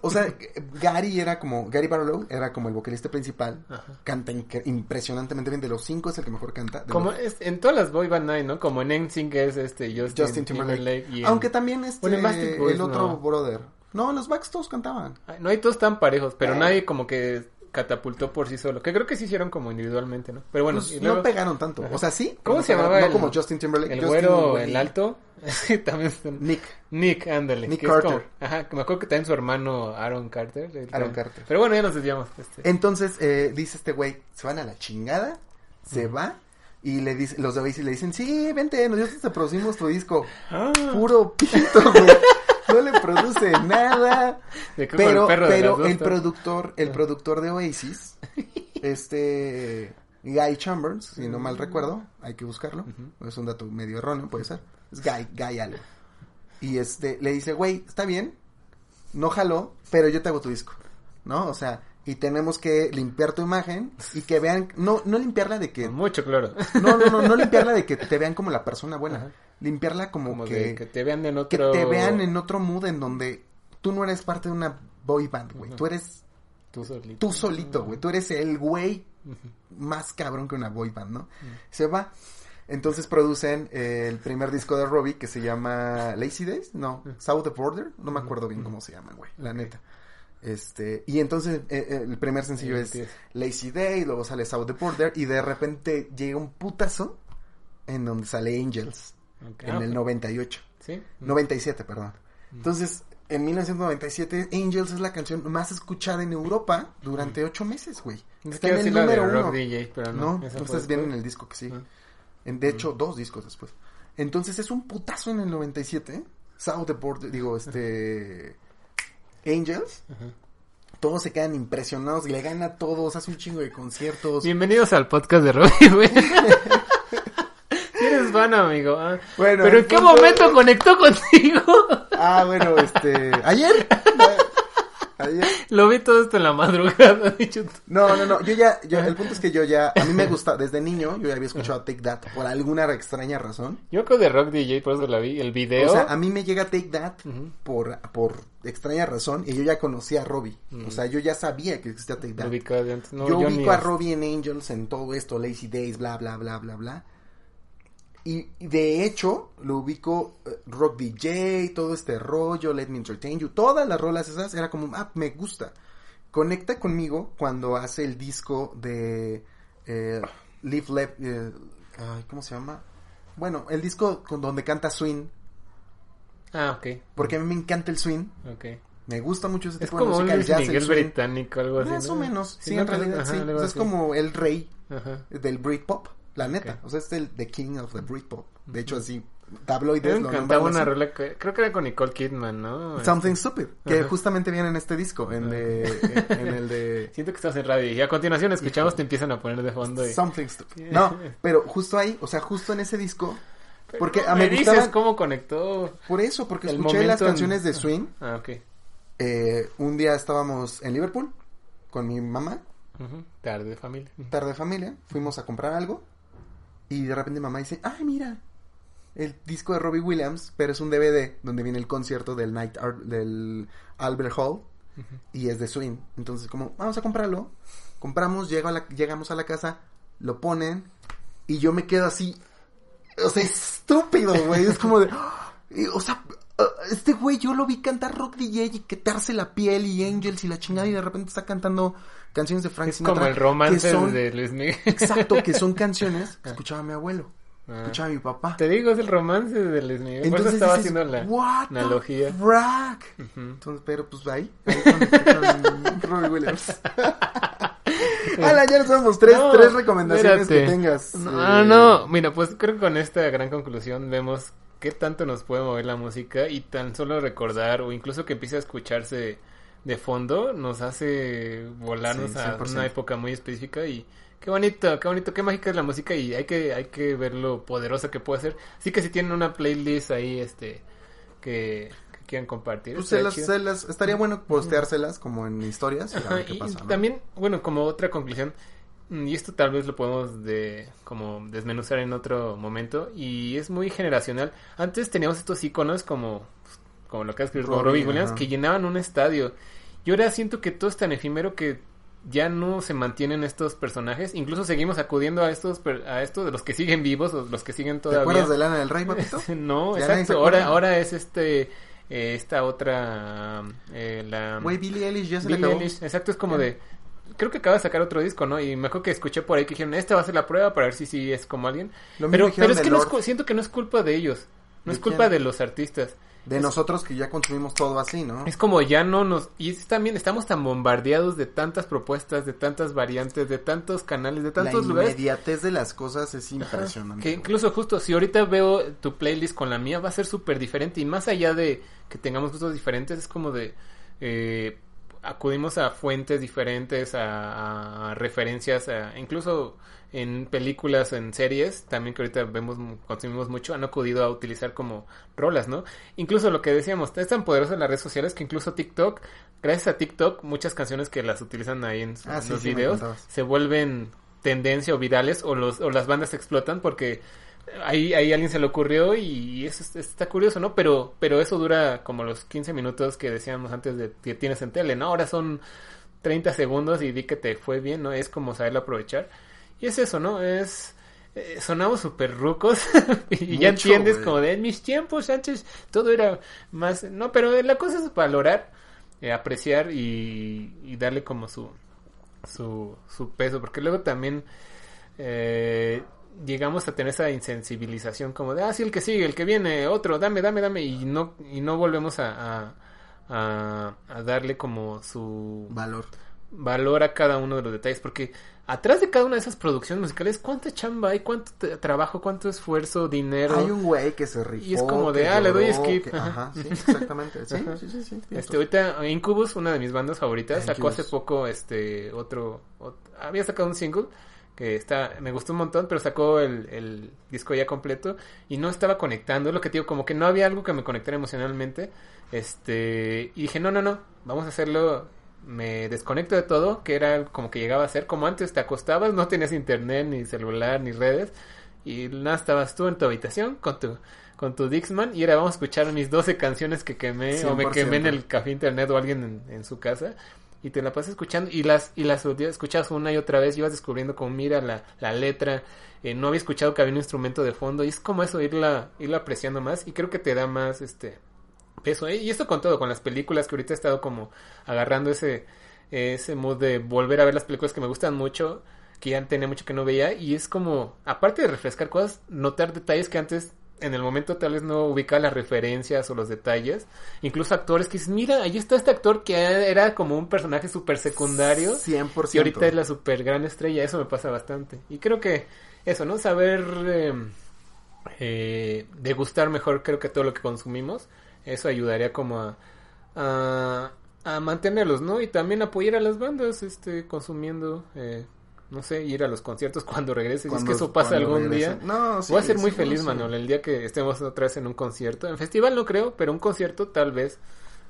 O sea, Gary era como, Gary Barlow era como el vocalista principal. Ajá. Canta impresionantemente bien. De los cinco es el que mejor canta. Como los- es, en todas las boy band hay, ¿no? Como en NSYNC es este Justin, Justin Timberlake. y en- Aunque también este, Bueno, en Boys el otro no. brother. No, los Backs todos cantaban. Ay, No hay todos tan parejos, pero Eh. nadie como que catapultó por sí solo. Que creo que sí hicieron como individualmente, ¿no? Pero bueno, Pues no pegaron tanto. O sea, sí. ¿Cómo se llamaba el- No como Justin Timberlake. el Justin, güero, el alto, (laughs) también Nick. Nick, ándale. Nick Carter. como- ajá, que me acuerdo que también su hermano Aaron Carter. Aaron. Carter. Pero bueno, ya nos desviamos. Este. Entonces, eh, dice este güey, se van a la chingada, se va, y le dice, los de Oasis le dicen, sí, vente, nosotros te producimos tu disco. Ah, Puro pito, güey. No le produce nada. (laughs) Pero, el pero el productor, el productor de Oasis, (laughs) este Guy Chambers, si no mal recuerdo, hay que buscarlo. Es un dato medio erróneo, puede ser. Es Guy, Guy algo. Y este, le dice, güey, está bien, no jaló, pero yo te hago tu disco, ¿no? O sea, y tenemos que limpiar tu imagen y que vean, no, no limpiarla de que, mucho cloro. no, no, no, no (laughs) limpiarla de que te vean como la persona buena, Ajá. Limpiarla como, Como que, de que te vean en que otro... te vean en otro mood en donde tú no eres parte de una boy band, güey, tú eres Tú solito. tú solito, güey, tú eres el güey más cabrón que una boy band, ¿no? Se va. Entonces producen eh, el primer disco de Robbie que se llama Lazy Days, no, South of Border, no me acuerdo bien cómo se llama, güey, la neta. Este, y entonces eh, eh, el primer sencillo es. Lazy Day, luego sale South of Border y de repente llega un putazo en donde sale Angels Ok. en Ah, el ok. 98. Sí. 97, perdón. Entonces, en 1997, Angels es la canción más escuchada en Europa durante ocho meses, güey. Es Está en el número uno. DJ, pero No, no. entonces viene en el disco que sigue. Ah. En, de hecho, dos discos después. Entonces es un putazo en el 97. South the Border, digo, este... Angels. Ajá. Todos se quedan impresionados, le gana a todos, hace un chingo de conciertos. Bienvenidos al podcast de Robbie, güey. (laughs) Fan, amigo. ah. Bueno, Pero ¿en qué punto- momento conectó contigo? (laughs) Ah, bueno, este... ¿Ayer? (laughs) Ayer. Lo vi todo esto en la madrugada. (laughs) No, no, no, yo ya, yo, el punto es que yo ya, a mí me gusta, desde niño, yo ya había escuchado Take That, por alguna extraña razón. Yo creo de Rock DJ, por eso la vi. El video. O sea, a mí me llega Take That por, por extraña razón, y yo ya conocía a Robbie, o sea, yo ya sabía que existía Take That. No, yo ubico a Robbie en Angels en todo esto, Lazy Days, bla, bla, bla, bla, bla. Y y de hecho, lo ubico eh, Rock DJ, todo este rollo, Let Me Entertain You, todas las rolas esas, era como, ah, me gusta. Conecta conmigo cuando hace el disco de eh, Live Left, eh, ay, ¿cómo se llama? Bueno, el disco con donde canta Swing, Ah, ok. porque a mí me encanta el swing, Ok. me gusta mucho ese Es tipo de como música, el jazz, el británico, algo así. Más ¿no? o menos, sí, en realidad sí. algo O sea, es como el rey Ajá. del Britpop, la neta. O sea, es el the king of the Britpop. De hecho, así tabloides Me lo nombran una rola que creo que era con Nicole Kidman, ¿no? Something Stupid, que Ajá. justamente viene en este disco, en, de, en, en el de (laughs) Siento que estás en radio y a continuación escuchamos te empiezan a poner de fondo y... Something Stupid. No, pero justo ahí, o sea, justo en ese disco, Pero porque no a me me dices cómo conectó... por eso, porque escuché las en- canciones de Swing. Ah, ok. Eh, un día estábamos en Liverpool con mi mamá. Tarde de familia. tarde de familia, fuimos a comprar algo y de repente mamá dice, ay mira, el disco de Robbie Williams, pero es un DVD donde viene el concierto del Night Art, del Albert Hall y es de Swing. Entonces como, vamos a comprarlo, compramos, llego a la- llegamos a la casa, lo ponen y yo me quedo así, o sea, estúpido, güey, es como de, (gasps) y, o sea, este güey yo lo vi cantar Rock DJ y quitarse la piel y Angels y la chingada y de repente está cantando canciones de Frank Es Sinatra como el que romance son- de Luis Miguel. Exacto, que son (laughs) canciones que escuchaba mi abuelo, Ah. escuchaba mi papá. Te digo, es el romance de Luis Miguel. Por Entonces estaba dices, haciendo la "What the analogía. frack?" Ujú. Entonces, pero pues ahí, ahí (laughs) Robbie Williams. (laughs) Ala, ya somos tres, No, tres recomendaciones espérate. que tengas. No, eh, ah, no, mira, pues creo que con esta gran conclusión vemos qué tanto nos puede mover la música y tan solo recordar o incluso que empiece a escucharse de fondo nos hace volarnos Sí, a 100%. una época muy específica y qué bonito, qué bonito, qué mágica es la música y hay que hay que ver lo poderosa que puede ser. Así que si tienen una playlist ahí este que, quieran compartir. Pues se las, se las- estaría bueno posteárselas como en historias y a Ajá, ver qué y pasa, ¿no? también, bueno, como otra conclusión, y esto tal vez lo podemos de como desmenuzar en otro momento, y es muy generacional. Antes teníamos estos iconos como, como lo que has escrito, Robbie, Williams, ajá. que llenaban un estadio. Y ahora siento que todo es tan efímero que ya no se mantienen estos personajes. Incluso seguimos acudiendo a estos, a estos de los que siguen vivos o los que siguen ¿Te todavía. acuerdas de Lana del Rey, (laughs) papito? no, exacto. Ahora, ahora es este, eh, esta otra, eh, la... Güey, Billie Eilish ya se le Billie acabó. Eilish, exacto, es como de... Creo que acaba de sacar otro disco, ¿no? Y me acuerdo que escuché por ahí que dijeron, esta va a ser la prueba para ver si sí es como alguien. Lo Pero, pero es que no es, siento que no es culpa de ellos. No ¿De es culpa quién? de los artistas. De nosotros que ya consumimos todo así, ¿no? Es como ya no nos... Y es también estamos tan bombardeados de tantas propuestas, de tantas variantes, de tantos canales, de La tantos lugares. inmediatez de las cosas es impresionante. Que incluso justo si ahorita veo tu playlist con la mía va a ser súper diferente y más allá de que tengamos gustos diferentes es como de eh, acudimos a fuentes diferentes, a, a referencias, a- incluso en películas, en series, también que ahorita vemos, consumimos mucho, han acudido a utilizar como rolas, ¿no? Incluso lo que decíamos, es tan poderoso en las redes sociales que incluso TikTok, gracias a TikTok, muchas canciones que las utilizan ahí en, Ah, sí, sí, me videos se vuelven tendencia o virales o los o las bandas explotan porque ahí ahí alguien se le ocurrió y eso es- está curioso, ¿no? Pero pero eso dura como los 15 minutos que decíamos antes de que tienes en tele, ¿no? Ahora son 30 segundos y di que te fue bien, ¿no? Es como saberlo aprovechar. Y es eso, ¿no? Es eh, sonamos súper rucos (laughs) y ya entiendes güey. como de en mis tiempos antes todo era más no pero la cosa es valorar eh, apreciar y, y darle como su su, su peso, porque luego también eh, llegamos a tener esa insensibilización como de, ah, sí, el que sigue, el que viene, otro, dame, dame, dame, y no, y no volvemos a, a, a- a darle como su Valor. valor a cada uno de los detalles, porque atrás de cada una de esas producciones musicales, ¿cuánta chamba hay? ¿Cuánto trabajo? ¿Cuánto esfuerzo? ¿Dinero? Hay un güey que se rifó. Y es como de, ah, le doy skip. que- Ajá. Sí, (laughs) exactamente. Sí, Ajá. sí, sí, sí. Este, ahorita Incubus, una de mis bandas favoritas, sacó Incubus. hace poco este otro, ot- había sacado un single que está, me gustó un montón, pero sacó el, el disco ya completo y no estaba conectando, es lo que te digo, como que no había algo que me conectara emocionalmente, este, y dije, no, no, no, vamos a hacerlo, me desconecto de todo, que era como que llegaba a ser, como antes te acostabas, no tenías internet, ni celular, ni redes, y nada, estabas tú en tu habitación con tu con tu Dixman. Y ahora vamos a escuchar mis 12 canciones que quemé o me 100%. quemé en el café internet o alguien en, en su casa y te la pasas escuchando y las y las escuchas una y otra vez y vas descubriendo como mira la, la letra eh, no había escuchado que había un instrumento de fondo y es como eso irla irla apreciando más y creo que te da más este peso ¿eh? y esto con todo con las películas que ahorita he estado como agarrando ese ese mood de volver a ver las películas que me gustan mucho que ya tenía mucho que no veía y es como aparte de refrescar cosas notar detalles que antes en el momento tal vez no ubicaba las referencias o los detalles incluso actores que dices mira ahí está este actor que era como un personaje súper secundario 100%. y ahorita es la super gran estrella, eso me pasa bastante. Y creo que eso, ¿no? Saber eh, eh, degustar mejor creo que todo lo que consumimos. Eso ayudaría como a, a, a mantenerlos, ¿no? Y también apoyar a las bandas, este, consumiendo, eh, no sé, ir a los conciertos (laughs) cuando regrese. Si es Cuando- que eso pasa cuando algún día. No, sí, Voy a ser muy sí, feliz, sí. Manuel, el día que estemos otra vez en un concierto. En festival no creo, pero un concierto tal vez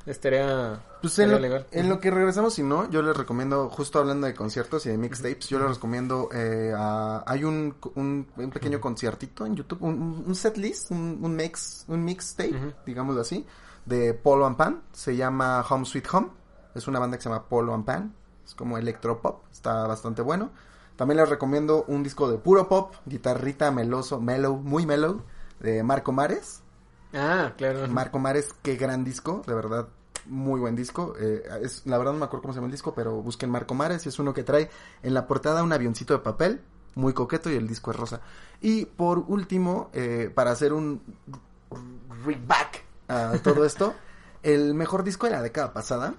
estaría, Pues en legal. en lo que regresamos, si no, yo les recomiendo, justo hablando de conciertos y de mixtapes, yo les recomiendo, eh, a- hay un, un, un pequeño conciertito en YouTube, un, un set list, un, un mix, un mixtape, Ujú. digámoslo así, de Polo and Pan, se llama Home Sweet Home, es una banda que se llama Polo and Pan, es como electropop, está bastante bueno. También les recomiendo un disco de puro pop, guitarrita meloso, mellow, muy mellow, de Marco Mares. Ah, claro. Marco Mares, qué gran disco, de verdad, muy buen disco. Eh, es, la verdad no me acuerdo cómo se llama el disco, pero busquen Marco Mares es uno que trae en la portada un avioncito de papel, muy coqueto y el disco es rosa. Y por último, eh, para hacer un reback a todo (laughs) esto, el mejor disco de la década pasada,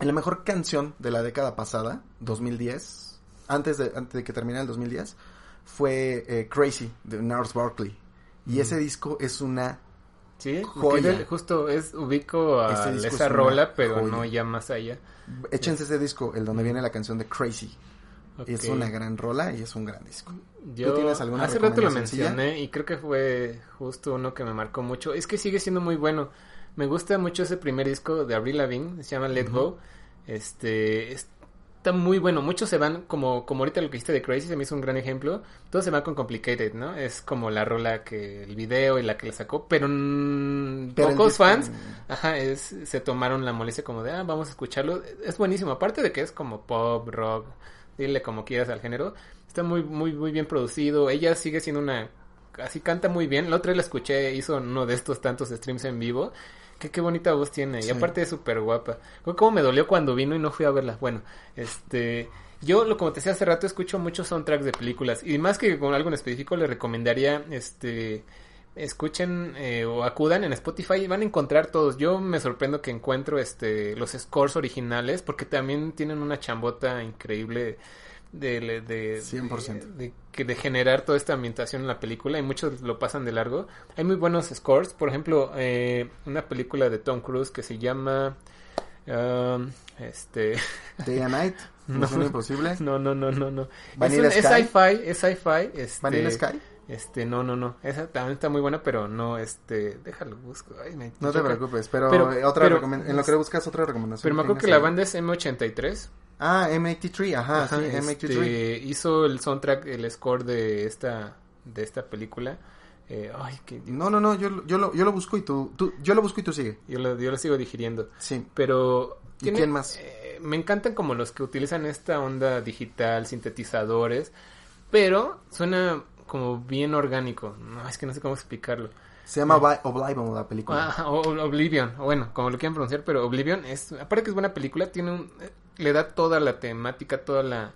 la mejor canción de la década pasada, 2010, antes de, antes de que terminara el 2010, fue eh, Crazy de Nars Barkley. Y ese disco es una Sí, Joya. justo es ubico a esa es rola, pero joya. no ya más allá. Échense ese disco, el donde viene la canción de Crazy. Es Ok. una gran rola y es un gran disco. Yo tienes alguna hace rato lo mencioné y creo que fue justo uno que me marcó mucho. Es que sigue siendo muy bueno. Me gusta mucho ese primer disco de Avril Lavigne, se llama Let Go. Este está muy bueno. Muchos se van como como ahorita lo que hiciste de Crazy se me hizo un gran ejemplo. Todos se van con Complicated, ¿no? Es como la rola que el video y la que le sacó, pero, mm, Pero el pocos fans Ajá, es, se tomaron la molestia como de, ah, vamos a escucharlo. Es buenísimo, aparte de que es como pop, rock, dile como quieras al género. Está muy, muy, muy bien producido. Ella sigue siendo una, así canta muy bien. La otra vez la escuché, hizo uno de estos tantos streams en vivo. Que qué bonita voz tiene. Sí. Y aparte es súper guapa. Fue como me dolió cuando vino y no fui a verla. Bueno, este... Yo, lo como te decía hace rato, escucho muchos soundtracks de películas. Y más que con algo en específico, le recomendaría, este escuchen eh, o acudan en Spotify y van a encontrar todos. Yo me sorprendo que encuentro este los scores originales porque también tienen una chambota increíble de de, de, 100%. de, que- de generar toda esta ambientación en la película y muchos lo pasan de largo. Hay muy buenos scores, por ejemplo, eh, una película de Tom Cruise que se llama um, este Day and Night, (laughs) No. Imposible, no no no no no es, Vanilla es sci-fi es sci-fi este, Vanilla Sky. este, no, no, no. Esa también está muy buena, pero no, este, déjalo, busco. Ay, me No te preocupes, pero, Pero- otra pero- en lo que buscas otra recomendación. Pero me acuerdo que ¿tienes la ahí? banda es M83. Ah, M83, ajá, Ajá, sí, este, M83. hizo el soundtrack, el score de esta, de esta película. Eh, ay, que No, no, no, yo, lo- yo, lo, yo lo busco y tú, tú, yo lo busco y tú sigue. yo lo, yo lo sigo digiriendo. Sí. Pero ¿Y quién más? eh, me encantan como los que utilizan esta onda digital, sintetizadores, pero suena como bien orgánico. No, es que no sé cómo explicarlo. Se llama Obi- Oblivion la película. Ah, Oblivion, bueno, como lo quieran pronunciar, pero Oblivion es, aparte que es buena película, tiene un, eh, le da toda la temática, toda la,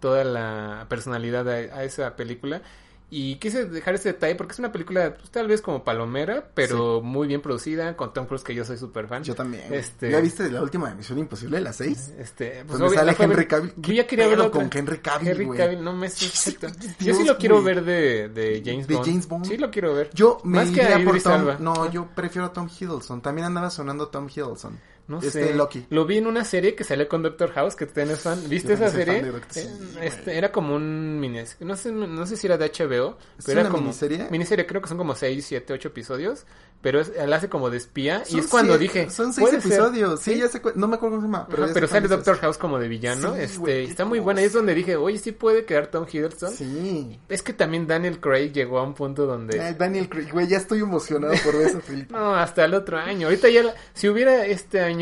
toda la personalidad a, a esa película. Y quise dejar ese detalle porque es una película, pues, tal vez como palomera, pero muy bien producida, con Tom Cruise, que yo soy súper fan. Yo también. Este- ¿Ya viste la última de Misión Imposible, la 6? Este, Donde obvio- sale Henry Cavill. Yo ¿Qué ya quería verlo con Henry Cavill, Henry? Cavill, no me (laughs) exacto. Yo Dios, sí lo quiero ver de, de James ¿De Bond. James Bond? Sí lo quiero ver. Yo me Más que a por Tom... No, yo prefiero a Tom Hiddleston. También andaba sonando Tom Hiddleston. No este sé. Loki. Lo vi en una serie que salió con Doctor House, que tú eres fan. ¿Viste Yo esa serie? fan de Eh, este, era como un mini... No sé, no sé si era de HBO, ¿Es pero era una como... miniserie? Miniserie, creo que son como 6, 7, 8 episodios. Pero es, él hace como de espía. y Son es cuando siete- dije... Son seis ¿puede ser? episodios. Sí, ya sé. No me acuerdo cómo se llama. Pero, Ajá, pero sale Doctor. House como de villano. Sí, este, y qué está muy buena. Y es donde dije, oye, sí puede quedar Tom Hiddleston. Sí. Es que también Daniel Craig llegó a un punto donde... Ay, Daniel Craig, güey, ya estoy emocionado por ver esa (laughs) película. No, hasta el otro año. Ahorita ya, la- si hubiera este año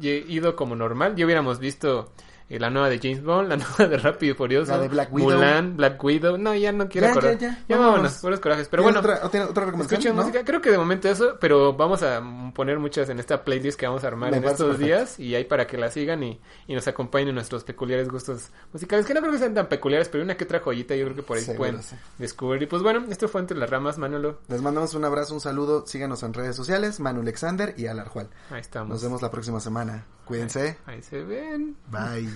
ye- ido como normal, ya hubiéramos visto eh, la nueva de James Bond, la (laughs) nueva de Rápido y Furioso, La de Black Widow. Mulan, Black Widow. No, ya no quiero Ya, ya, ya, Ya vámonos. puros corajes. Pero ¿Tienes bueno, otra, otra recomendación? ¿no? música. Creo que de momento eso, pero vamos a poner muchas en esta playlist que vamos a armar Me en estos perfecto. días y ahí para que la sigan y, y nos acompañen en nuestros peculiares gustos musicales, que no creo que sean tan peculiares, pero una que otra joyita yo creo que por ahí pueden sí. descubrir. Y pues bueno, esto fue Entre las Ramas, Manolo. Les mandamos un abrazo, un saludo. Síganos en redes sociales, Manu Alexander y Alarjual. Ahí estamos. Nos vemos la próxima semana. Cuídense. Ahí se ven. Bye.